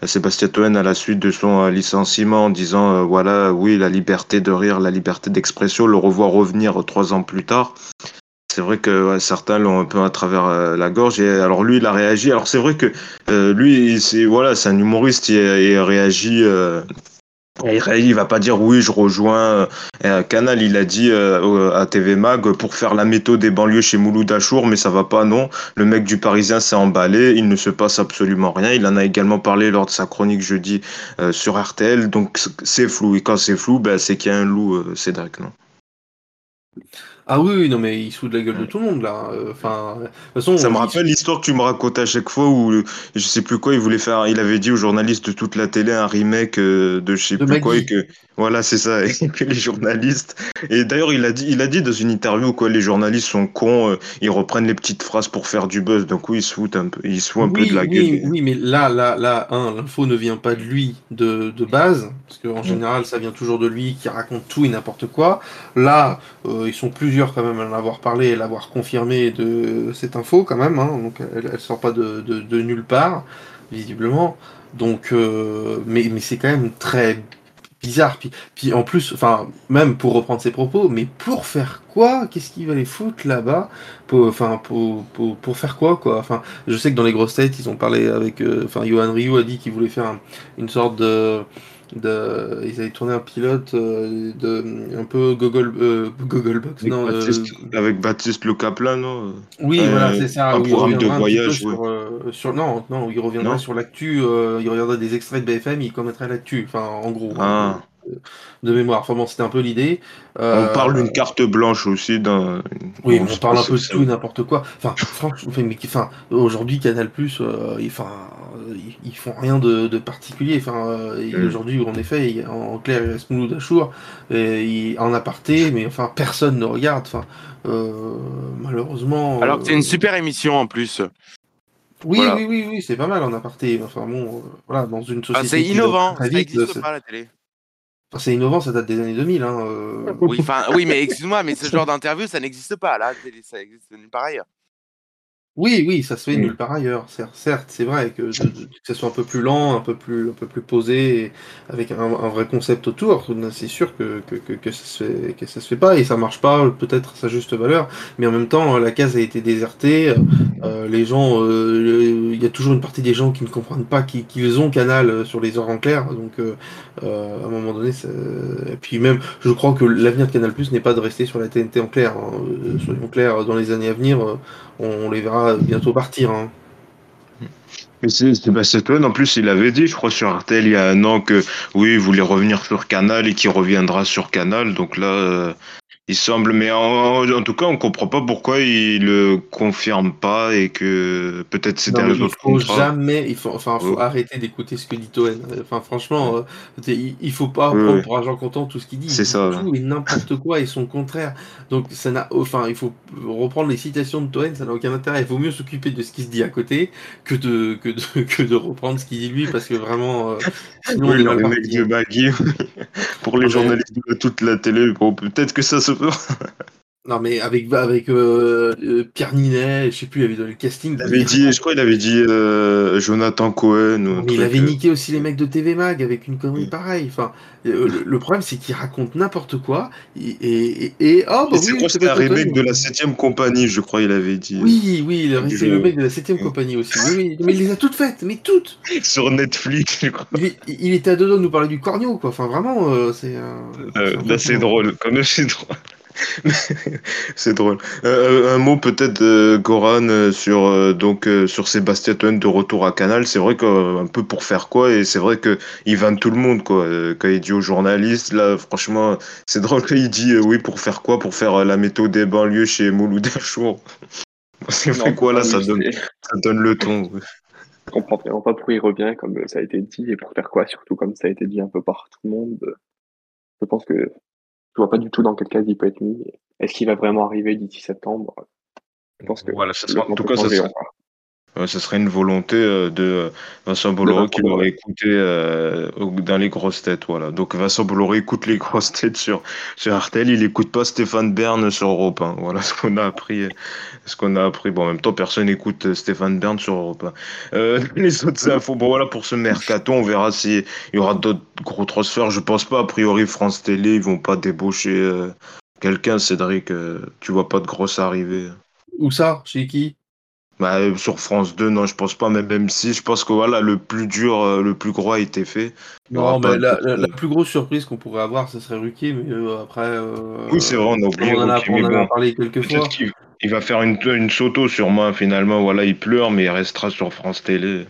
Sébastien Toen à la suite de son licenciement en disant voilà oui la liberté de rire, la liberté d'expression, le revoir revenir trois ans plus tard. C'est vrai que certains l'ont un peu à travers euh, la gorge. Et alors lui, il a réagi. Alors c'est vrai que euh, lui, c'est voilà, c'est un humoriste. Il, réagit. Euh, il va pas dire oui, je rejoins Canal. Il a dit à TV Mag pour faire la méthode des banlieues chez Mouloud Achour, mais ça va pas, non. Le mec du Parisien s'est emballé. Il ne se passe absolument rien. Il en a également parlé lors de sa chronique jeudi sur RTL. Donc c'est flou. Et quand c'est flou, ben, c'est qu'il y a un loup, Cédric, non Ah oui, non, mais il se fout de la gueule de tout le monde, là. Euh, Enfin, de toute façon, Ça me rappelle l'histoire que tu me racontais à chaque fois où euh, je sais plus quoi, il voulait faire, il avait dit aux journalistes de toute la télé un remake euh, de je sais De plus quoi et que voilà c'est ça et que les journalistes et d'ailleurs il a dit, il a dit dans une interview quoi les journalistes sont cons, euh, ils reprennent les petites phrases pour faire du buzz donc oui ils se foutent un peu, ils se foutent un peu de la oui, gueule. oui, mais là, là, là, un, l'info ne vient pas de lui de, de base, parce qu'en Mm. général, ça vient toujours de lui qui raconte tout et n'importe quoi. Là, euh, ils sont quand même à en avoir parlé et l'avoir confirmé de cette info quand même, hein, donc elle, sort pas de, de, nulle part, visiblement. Donc, euh, mais, mais c'est quand même très bizarre. Puis, puis en plus, enfin, même pour reprendre ses propos, mais pour faire quoi? Qu'est-ce qu'il va les foutre là-bas? Pour, Enfin, pour, pour, pour faire quoi, quoi? Enfin, je sais que dans les grosses têtes, ils ont parlé avec. euh, Enfin, Johan Ryu a dit qu'il voulait faire un- une sorte de. De, ils avaient tourné un pilote euh, de un peu Google euh, Google Box Avec, non euh, Baptiste, avec Baptiste Le Caplin non oui voilà c'est ça un programme de voyage, sur, sur non non il reviendra Non. sur l'actu il regarderait des extraits de BFM il commettrait l'actu enfin en gros Ah. De, mémoire enfin bon c'était un peu l'idée On Euh, parle d'une carte blanche aussi dans. Oui, on parle un peu de tout et n'importe quoi. Enfin, franchement, enfin, mais, enfin, aujourd'hui, Canal Plus, enfin, ils, font rien de, de particulier. Enfin, euh, Mm. aujourd'hui, en effet, il- en, en clair, il reste Mouloud Achour, et il- en aparté, mais enfin, personne ne regarde. Enfin, euh, malheureusement. Alors que c'est euh, une super émission en plus. Oui, voilà. oui, oui, oui, c'est pas mal en aparté. Enfin bon, euh, voilà, dans une société. Ah, c'est innovant, ça n'existe pas à la télé. C'est innovant, ça date des années 2000. Hein, euh. Oui, oui, mais excuse-moi, mais ce genre d'interview, ça n'existe pas à la télé, ça existe nulle part ailleurs. Oui, oui, ça se fait Mm. nulle part ailleurs. Certes, c'est vrai que, que ça soit un peu plus lent, un peu plus, un peu plus posé, et avec un, un vrai concept autour. C'est sûr que, que, que, que ça se fait, que ça se fait pas et ça marche pas peut-être à sa juste valeur. Mais en même temps, la case a été désertée. euh, les gens, euh, il y a toujours une partie des gens qui ne comprennent pas qu'ils qu'ils ont Canal euh, sur les heures en clair. Donc, euh, euh, à un moment donné, ça- et puis même, je crois que l'avenir de Canal Plus n'est pas de rester sur la TNT en clair. hein. Euh, soyons clairs, dans les années à venir. On les verra bientôt partir. Hein. Mais c'est toi, en plus, il avait dit, je crois, sur RTL il y a un an que oui, il voulait revenir sur Canal et qu'il reviendra sur Canal. Donc là, euh, il semble. Mais en, en tout cas, on comprend pas pourquoi il le confirme pas et que peut-être mais il autres faut jamais, il faut, enfin, faut Ouais. arrêter d'écouter ce que dit Toen. Enfin, franchement, euh, il, faut pas Ouais, prendre ouais. pour argent comptant tout ce qu'il dit. C'est ça, Tout et n'importe quoi et son contraire. Donc, ça n'a, enfin, il faut reprendre les citations de Toen, ça n'a aucun intérêt. Il vaut mieux s'occuper de ce qui se dit à côté que de, que de, que de reprendre ce qu'il dit lui, parce que vraiment, euh, sinon, on Oui, est le mal remake parti. de Baggy pour les Ah, journalistes de toute la télé. Bon, peut-être que ça se peut. Non, mais avec, avec euh, euh, Pierre Ninet, je sais plus, il avait donné le casting. Il avait dit, je crois, il avait dit euh, Jonathan Cohen. ou Mais il avait niqué aussi les mecs de TV Mag avec une connerie Oui. pareille. Enfin, euh, le, problème c'est qu'il raconte n'importe quoi et et, et, et- oh bah c'est oui, quoi, c'est c'était un remake de la 7ème compagnie, je crois, il avait dit. Oui, oui, jeu. le mec de la 7ème Oui. compagnie aussi. Oui, mais il les a toutes faites, mais toutes. Sur Netflix, je crois. Il, était à deux doigts de nous parler du corneau, quoi. Enfin, vraiment, c'est. c'est là, c'est drôle. Quand même, c'est drôle. c'est drôle. Euh, un mot peut-être, euh, Goran, euh, sur euh, donc euh, sur Sébastien Toen de retour à Canal. C'est vrai qu'un peu pour faire quoi Et c'est vrai que il vanne tout le monde quoi. Euh, quand il dit aux journalistes, là, franchement, c'est drôle quand il dit euh, oui pour faire quoi? Pour faire euh, la météo des banlieues chez Mouloud Achour. C'est vrai quoi là, ça donne, ça donne le ton. Je comprends vraiment pas pourquoi il revient, comme ça a été dit, et pour faire quoi, surtout comme ça a été dit un peu par tout le monde. Je pense que je vois pas du tout dans quel cas il peut être mis. Est-ce qu'il va vraiment arriver d'ici septembre? Je pense que Voilà, ça sera- en tout cas, ça sera- ce serait une volonté euh, de euh, Vincent Bolloré qui l'aurait écouté euh, dans les grosses têtes. Voilà. Donc Vincent Bolloré écoute les grosses têtes sur, sur Artel, il écoute pas Stéphane Bern sur Europe 1. Voilà ce qu'on a appris. Ce qu'on a appris. Bon, en même temps, personne n'écoute Stéphane Bern sur Europe 1. Euh, les autres infos, bon voilà pour ce mercato, on verra s'il y aura d'autres gros transferts. Je pense pas, a priori, France Télé, ils vont pas débaucher euh, quelqu'un, Cédric. euh, tu vois pas de grosses arrivées. Où ça? Chez qui? Bah, euh, sur France 2, non, je pense pas, mais même si, je pense que voilà, le plus dur, euh, le plus gros a été fait. Non, mais la, d'autres- la- la plus grosse surprise qu'on pourrait avoir, ce serait Ruquier, mais euh, après. euh, Oui, c'est vrai, on a oublié On en a, Ruquier, on mais en a bon, parlé quelques fois. il va faire une, une soto sûrement, finalement, voilà, il pleure, mais il restera sur France Télé.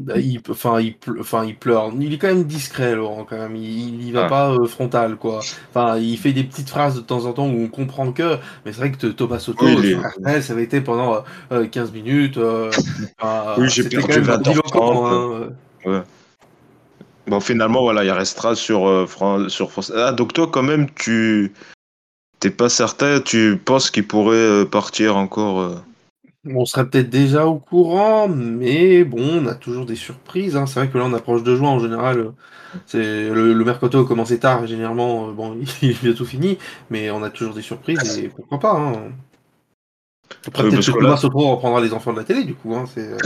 Bah, il, enfin, il, enfin, il pleure. Il est quand même discret, Laurent, quand même. Il, il va Ah. pas euh, frontal, quoi. Enfin, il fait des petites phrases de temps en temps où on comprend que. Mais c'est vrai que Thomas Soto, Oui, ça avait été pendant euh, 15 minutes. euh, Oui, j'ai perdu quand même 20 heures 30, grandiloquent, hein. Bon, finalement, voilà, il restera sur, euh, Fran- sur France. Ah, donc toi, quand même, tu t'es pas certain, tu penses qu'il pourrait euh, partir encore euh, On serait peut-être déjà au courant, mais bon, on a toujours des surprises. hein. C'est vrai que là, on approche de juin en général. euh, C'est le, le mercato a commencé tard, et généralement, euh, bon, il est bientôt fini, mais on a toujours des surprises et pourquoi pas. Hein. Après, Oui, peut-être parce que que là- Thomas Soto reprendra les enfants de la télé, du coup. Hein, c'est, euh,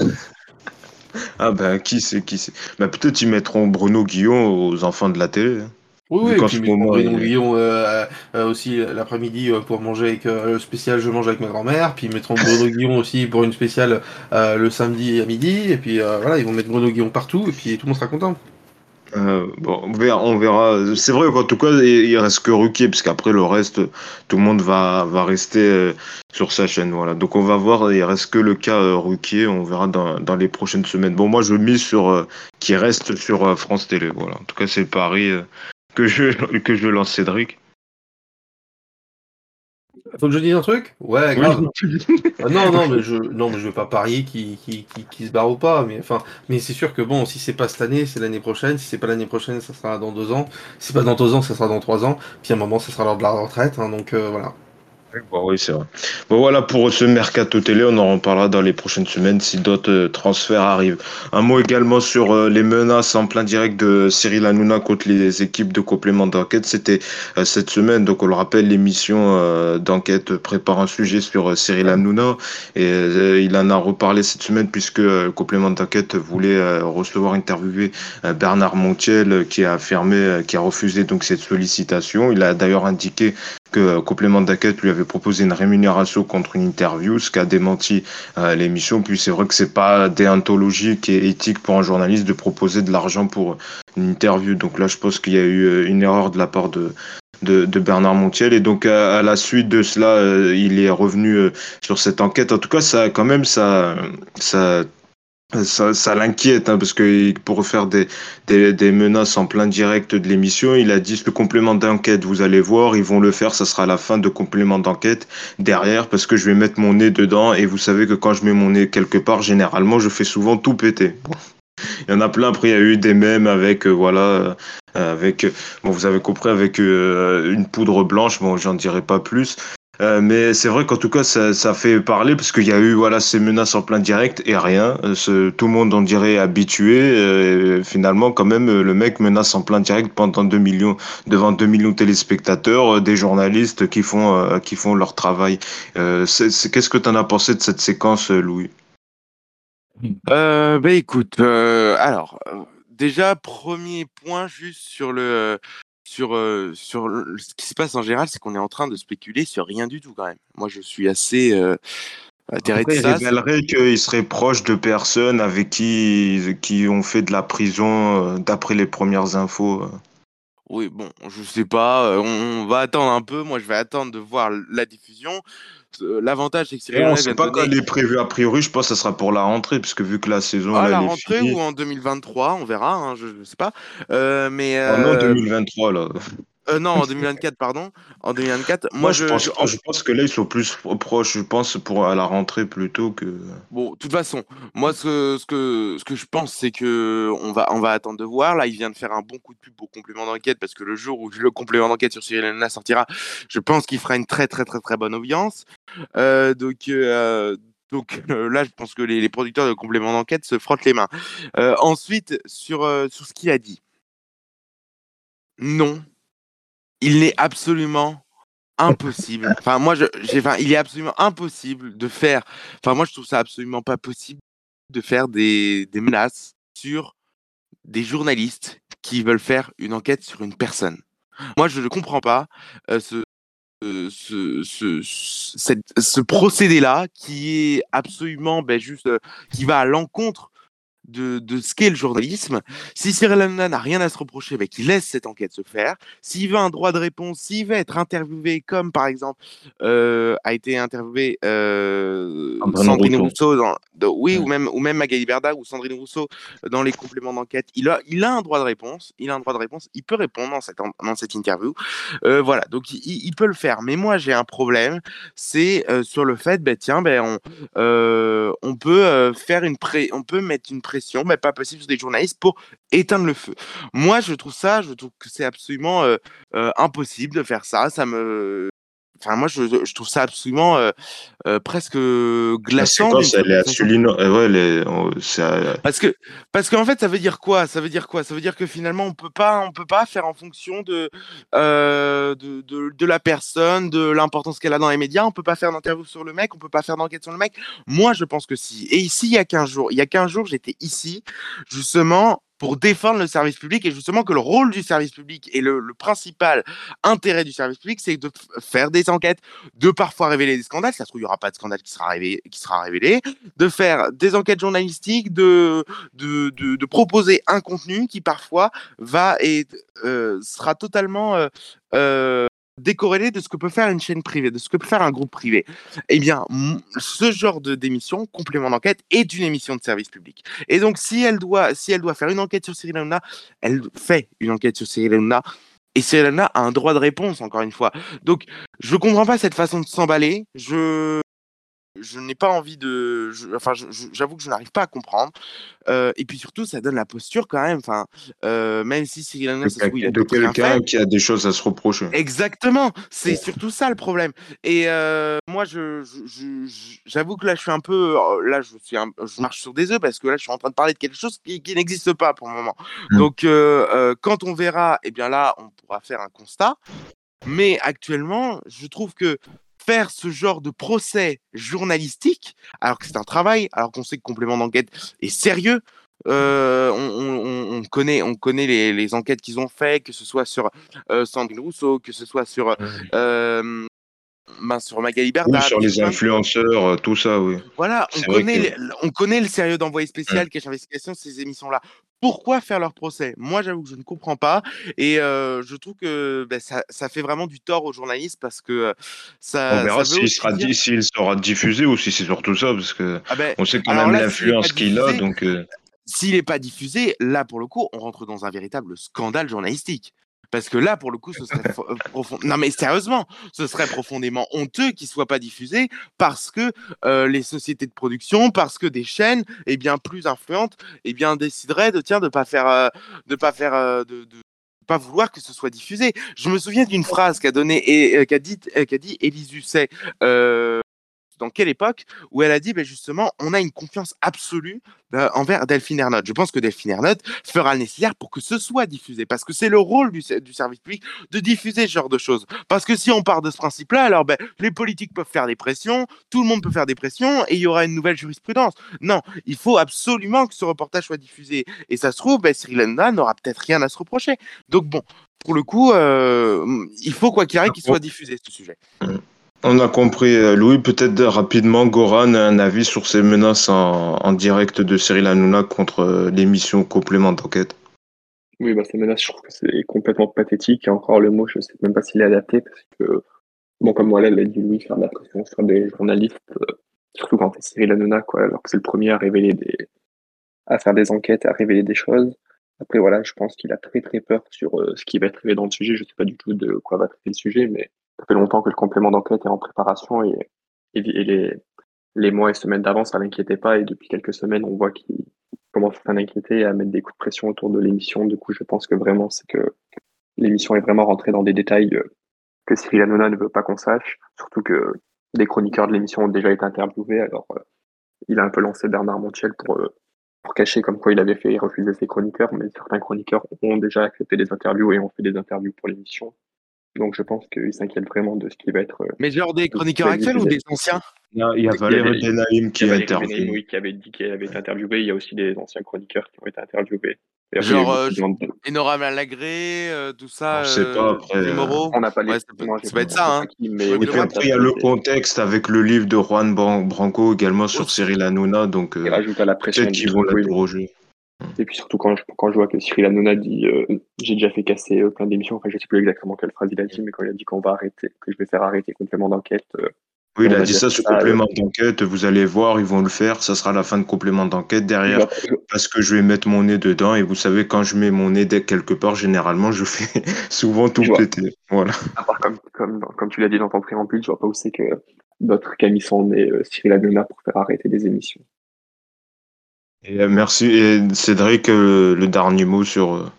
Ah ben qui c'est qui c'est ben, peut-être ils mettront Bruno Guillon aux enfants de la télé. hein. Oui, oui, il est- Guillon euh, euh, aussi l'après-midi euh, pour manger avec euh, le spécial Je mange avec ma grand-mère, puis ils mettront Bruno Guillon aussi pour une spéciale euh, le samedi à midi, et puis euh, voilà, ils vont mettre Bruno Guillon partout, et puis tout le monde sera content. Euh, bon, on verra. on verra. C'est vrai qu'en tout cas, il, reste que Ruquier, parce qu'après le reste, tout le monde va, va rester euh, sur sa chaîne. Voilà. Donc on va voir, il reste que le cas euh, Ruquier, on verra dans, dans les prochaines semaines. Bon, moi je mise sur euh, qui reste sur euh, France Télé. Voilà. En tout cas, c'est le pari euh, que, je, que je lance Cédric. Faut que je dise un truc? Ouais, grave. Ah non, non, mais je, non, mais je vais pas parier qui, qui, qui, qui se barre ou pas. Mais enfin, mais c'est sûr que bon, si c'est pas cette année, c'est l'année prochaine. Si c'est pas l'année prochaine, ça sera dans deux ans. Si c'est pas dans deux ans, ça sera dans trois ans. Puis à un moment, ça sera lors de la retraite. hein, donc euh, voilà. Bon, oui, c'est vrai. Bon, voilà pour ce mercato télé. On en reparlera dans les prochaines semaines si d'autres euh, transferts arrivent. Un mot également sur euh, les menaces en plein direct de Cyril Hanouna contre les équipes de complément d'enquête. C'était euh, cette semaine. Donc, on le rappelle, l'émission d'enquête prépare un sujet sur Cyril Hanouna. Et il en a reparlé cette semaine puisque le complément d'enquête voulait recevoir, interviewer Bernard Montiel qui a affirmé, qui a refusé donc cette sollicitation. Il a d'ailleurs indiqué que euh, Complément d'enquête lui avait proposé une rémunération contre une interview, ce qu'a démenti euh, l'émission. Puis c'est vrai que c'est pas déontologique et éthique pour un journaliste de proposer de l'argent pour une interview. Donc là, je pense qu'il y a eu euh, une erreur de la part de de, Bernard Montiel et donc à, la suite de cela il est revenu sur cette enquête en tout cas ça quand même ça ça ça, l'inquiète hein, parce que pour faire des, menaces en plein direct de l'émission, il a dit ce complément d'enquête, vous allez voir, ils vont le faire, ça sera la fin de complément d'enquête derrière parce que je vais mettre mon nez dedans et vous savez que quand je mets mon nez quelque part, généralement, je fais souvent tout péter. Il y en a plein. Après, il y a eu des mèmes avec, euh, voilà, euh, avec, bon, vous avez compris, avec euh, une poudre blanche. Bon, j'en dirai pas plus. Euh, mais c'est vrai qu'en tout cas, ça, fait parler parce qu'il y a eu voilà ces menaces en plein direct et rien. Euh, tout le monde en dirait habitué. Euh, finalement, quand même, le mec menace en plein direct pendant 2 millions, devant 2 millions de téléspectateurs, des journalistes qui font, qui font leur travail. Qu'est-ce que tu en as pensé de cette séquence, Louis? Euh, bah écoute, alors déjà premier point juste sur le sur euh, sur le- ce qui se passe en général, c'est qu'on est en train de spéculer sur rien du tout quand même. Moi, je suis assez euh, atterré de Après, il révélerait qu'il serait proche de personnes avec qui, qui ont fait de la prison, euh, d'après les premières infos. Oui, bon, je sais pas. On, on va attendre un peu. Moi, je vais attendre de voir la diffusion. Euh, L'avantage, c'est que Cyril on ne sait pas quand elle est prévue. A priori, je pense que ça sera pour la rentrée, puisque vu que la saison à là, la elle est rentrée finie. ou en 2023, on verra. hein, je, je sais pas. Euh, mais Oh non, euh, 2023, là. Euh, non, en 2024, pardon. En 2024, moi, Moi, je, je, pense, je- je pense que là, ils sont plus proches, je pense, pour à la rentrée plutôt que. Bon, de toute façon, moi, ce que, ce que, ce que je pense, c'est que on va, on va attendre de voir. Là, il vient de faire un bon coup de pub pour complément d'enquête parce que le jour où le complément d'enquête sur Cyril Hanouna sortira, je pense qu'il fera une très, très, très, très bonne audience. Euh, donc, euh, donc euh, là, je pense que les, les producteurs de complément d'enquête se frottent les mains. Euh, ensuite, sur, euh, sur ce qu'il a dit, non, il n'est absolument impossible. Enfin, moi, je, enfin, il est absolument impossible de faire. Enfin, moi, je trouve ça absolument pas possible de faire des, des menaces sur des journalistes qui veulent faire une enquête sur une personne. Moi, je ne comprends pas euh, ce, euh, ce, ce, ce procédé-là qui est absolument ben, juste, euh, qui va à l'encontre de, de ce qu'est le journalisme. Si Cyril Hanouna n'a rien à se reprocher, ben, qu'il laisse cette enquête se faire. S'il veut un droit de réponse, s'il veut être interviewé, comme par exemple euh, a été interviewé euh, Sandrine Rousseau, dans, oui, ou même ou même Magali Berda ou Sandrine Rousseau dans les compléments d'enquête, il a il a un droit de réponse. Il a un droit de réponse. Il peut répondre dans cette dans cette interview. Euh, voilà, donc il, il, peut le faire. Mais moi j'ai un problème, c'est sur le fait, ben tiens, ben on on peut faire une pré, on peut mettre une mais pas possible sur des journalistes pour éteindre le feu. Moi, je trouve ça, je trouve que c'est absolument euh, euh, impossible de faire ça. Ça me, Enfin, moi, je, je, trouve ça absolument euh, euh, presque glaçant. Les ouais, les, ça... Parce que, parce qu'en fait, ça veut dire quoi? Ça veut dire quoi? Ça veut dire que finalement, on peut pas, on peut pas faire en fonction de, euh, de, de, de, la personne, de l'importance qu'elle a dans les médias. On peut pas faire d'interview sur le mec. On peut pas faire d'enquête sur le mec. Moi, je pense que si. Et ici, il y a 15 jours, il y a 15 jours, j'étais ici, justement, pour défendre le service public et justement que le rôle du service public et le, principal intérêt du service public, c'est de faire des enquêtes, de parfois révéler des scandales. Ça se trouve, il n'y aura pas de scandale qui sera, révélé, qui sera révélé, de faire des enquêtes journalistiques, de, de, de, de proposer un contenu qui parfois va et euh, sera totalement euh, euh, décorrélé de ce que peut faire une chaîne privée, de ce que peut faire un groupe privé. Eh bien, ce genre d'émission, complément d'enquête, est une émission de service public. Et donc, si elle doit, faire une enquête sur Cyril Hanouna, elle fait une enquête sur Cyril Hanouna. Et Cyril Hanouna a un droit de réponse, encore une fois. Donc, je comprends pas cette façon de s'emballer. Je je n'ai pas envie de. Je, enfin, j'avoue que je n'arrive pas à comprendre. Euh, et puis surtout, ça donne la posture quand même. Enfin, euh, même si Cyril Hanouna, il a de quelqu'un qui a des choses à se reprocher. Exactement. C'est surtout ça le problème. Et euh, moi, je, j'avoue que là, je suis un peu. Là, je suis, un, je marche sur des œufs parce que là, je suis en train de parler de quelque chose qui, qui n'existe pas pour le moment. Mmh. Donc, quand on verra, et eh bien là, on pourra faire un constat. Mais actuellement, je trouve que faire ce genre de procès journalistique, alors que c'est un travail, alors qu'on sait que complément d'enquête est sérieux. Euh, on, on, on, connaît, on connaît les, les enquêtes qu'ils ont fait, que ce soit sur euh, Sandrine Rousseau, que ce soit sur euh, ben, sur Magali Berda. sur les influenceurs, tout ça, oui. Voilà, on connaît, que... on connaît le sérieux d'envoyé spécial, cache investigation, ces émissions-là. Pourquoi faire leur procès? Moi, j'avoue que je ne comprends pas. Et euh, je trouve que ben, ça, ça, fait vraiment du tort aux journalistes parce que euh, ça. On verra s'il sera, dire... sera, diffusé ou si c'est surtout ça, parce que ah ben, on sait quand même l'influence qu'il a. Donc, euh... S'il n'est pas diffusé, là, pour le coup, on rentre dans un véritable scandale journalistique. Parce que là, pour le coup, ce serait euh. Non, mais sérieusement, ce serait profondément honteux qu'il soit pas diffusé parce que euh, les sociétés de production, parce que des chaînes, eh bien plus influentes, eh bien décideraient de tiens de pas faire, euh, de pas faire, euh, de, pas vouloir que ce soit diffusé. Je me souviens d'une phrase qu'a donné et qu'a dit, qu'a dit Husset dans quelle époque où elle a dit ben justement on a une confiance absolue euh, envers Delphine Ernotte. Je pense que Delphine Ernotte fera le nécessaire pour que ce soit diffusé parce que c'est le rôle du, du, service public de diffuser ce genre de choses. Parce que si on part de ce principe-là, alors ben, les politiques peuvent faire des pressions, tout le monde peut faire des pressions et il y aura une nouvelle jurisprudence. Non, il faut absolument que ce reportage soit diffusé. Et ça se trouve, ben, Cyril Hanouna n'aura peut-être rien à se reprocher. Donc bon, pour le coup, euh, il faut quoi qu'il arrive qu'il soit diffusé ce sujet. On a compris. Euh, Louis, peut-être rapidement, Goran, un avis sur ces menaces en, direct de Cyril Hanouna contre euh, l'émission Complément d'enquête Oui, bah, ces menaces, je trouve que c'est complètement pathétique. Et encore le mot, je ne sais même pas s'il est adapté parce que, bon, comme voilà, l'a dit Louis, faire de la pression sur des journalistes, euh, surtout quand c'est Cyril Hanouna, quoi, alors que c'est le premier à révéler des, à faire des enquêtes, à révéler des choses. Après, voilà, je pense qu'il a très très peur sur ce qui va être révélé dans le sujet. Je ne sais pas du tout de quoi va traiter le sujet, mais ça fait longtemps que le complément d'enquête est en préparation et, les, mois et semaines d'avance, ça l'inquiétait pas. Et depuis quelques semaines, on voit qu'il commence à s'inquiéter et à mettre des coups de pression autour de l'émission. Du coup, je pense que vraiment, c'est que l'émission est vraiment rentrée dans des détails que Cyril Hanouna ne veut pas qu'on sache. Surtout que des chroniqueurs de l'émission ont déjà été interviewés. Alors, euh, il a un peu lancé Bernard Montiel pour, euh, pour cacher comme quoi il avait fait refuser ses chroniqueurs, mais certains chroniqueurs ont déjà accepté des interviews et ont fait des interviews pour l'émission. Donc je pense qu'il s'inquiète vraiment de ce qui va être. euh, Mais genre des chroniqueurs actuels ou des anciens? Non, Il y a Valérie Benaïm qui il y a interviewé. Oui, qui avait dit qu'elle avait été interviewée. Il y a aussi des anciens chroniqueurs qui ont été interviewés. Genre, euh, je- Enora Malagré, euh, tout ça. On sait pas, après, euh. On n'a pas les. Ouais, ça peut- ça peut être ça, hein. qui- mais Et puis après, il y a le contexte avec le livre de Juan Bran- Branco également sur. Cyril Hanouna, donc la peut-être qu'ils vont oui. l'interroger. Et puis surtout quand je, quand je vois que Cyril Hanouna dit euh, j'ai déjà fait casser euh, plein d'émissions, enfin je sais plus exactement quelle phrase il a dit, mais quand il a dit qu'on va arrêter, que je vais faire arrêter complément d'enquête, euh, Oui, il a dit ça sur complément d'enquête, vous allez voir, ils vont le faire, ça sera la fin de complément d'enquête derrière, je parce que je vais mettre mon nez dedans, et vous savez, quand je mets mon nez dès quelque part, généralement, je fais souvent tout Je vois. péter. Voilà. à part comme, comme, comme tu l'as dit dans ton préambule, je vois pas où c'est que d'autres qui a mis son nez euh, Cyril Hanouna pour faire arrêter des émissions. Euh, merci, et Cédric, euh, le dernier mot sur... euh,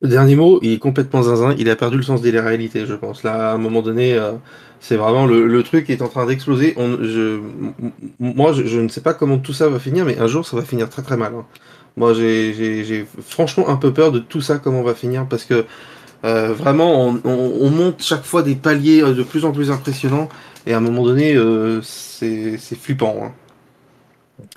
Le dernier mot, il est complètement zinzin. Il a perdu le sens des réalités, je pense. Là, à un moment donné, c'est vraiment le, truc est en train d'exploser. Moi, je, ne sais pas comment tout ça va finir, mais un jour, ça va finir très très mal. hein. Moi, j'ai- franchement un peu peur de tout ça, comment on va finir, parce que vraiment, on, on- on monte chaque fois des paliers de plus en plus impressionnants, et à un moment donné, c'est c'est flippant. hein.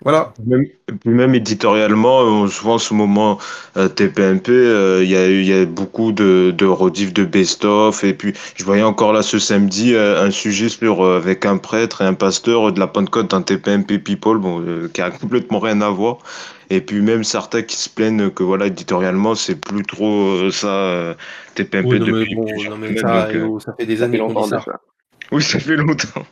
Voilà. Même, puis même éditorialement, euh, souvent en ce moment euh, TPMP, euh, il y a y a beaucoup de, de rediff de best-of. Et puis, je voyais encore là ce samedi euh, un sujet sur, euh, avec un prêtre et un pasteur euh, de la Pentecôte dans TPMP People, bon, euh, qui a complètement rien à voir. Et puis même certains qui se plaignent que voilà, éditorialement, c'est plus trop euh, ça, euh, TPMP Oui, non, mais depuis bon, plusieurs non, mais ça, donc, ça fait des Ça années qu'on longtemps dit ça. oui, ça fait longtemps.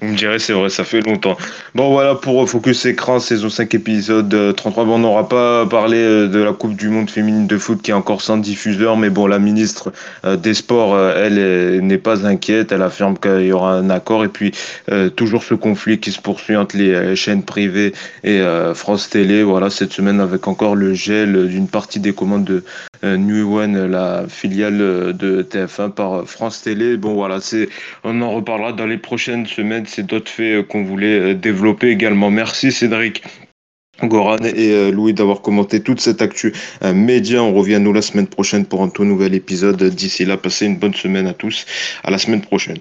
Vous me direz, c'est vrai, ça fait longtemps. Bon, voilà pour Focus Écran, saison 5, épisode euh, 33. Bon, on n'aura pas parlé euh, de la Coupe du Monde féminine de foot qui est encore sans diffuseur, mais bon, la ministre euh, des Sports, euh, elle, euh, n'est pas inquiète. Elle affirme qu'il y aura un accord. Et puis, euh, toujours ce conflit qui se poursuit entre les euh, chaînes privées et euh, France Télé. Voilà, cette semaine, avec encore le gel d'une partie des commandes de euh, New One, la filiale euh, de TF1 par euh, France Télé. Bon, voilà, c'est on en reparlera dans les prochaines semaines. C'est d'autres faits euh, qu'on voulait euh, développer également. Merci Cédric. Goran et euh, Louis d'avoir commenté toute cette actu euh, média. On revient nous la semaine prochaine pour un tout nouvel épisode. D'ici là, passez une bonne semaine à tous. À la semaine prochaine.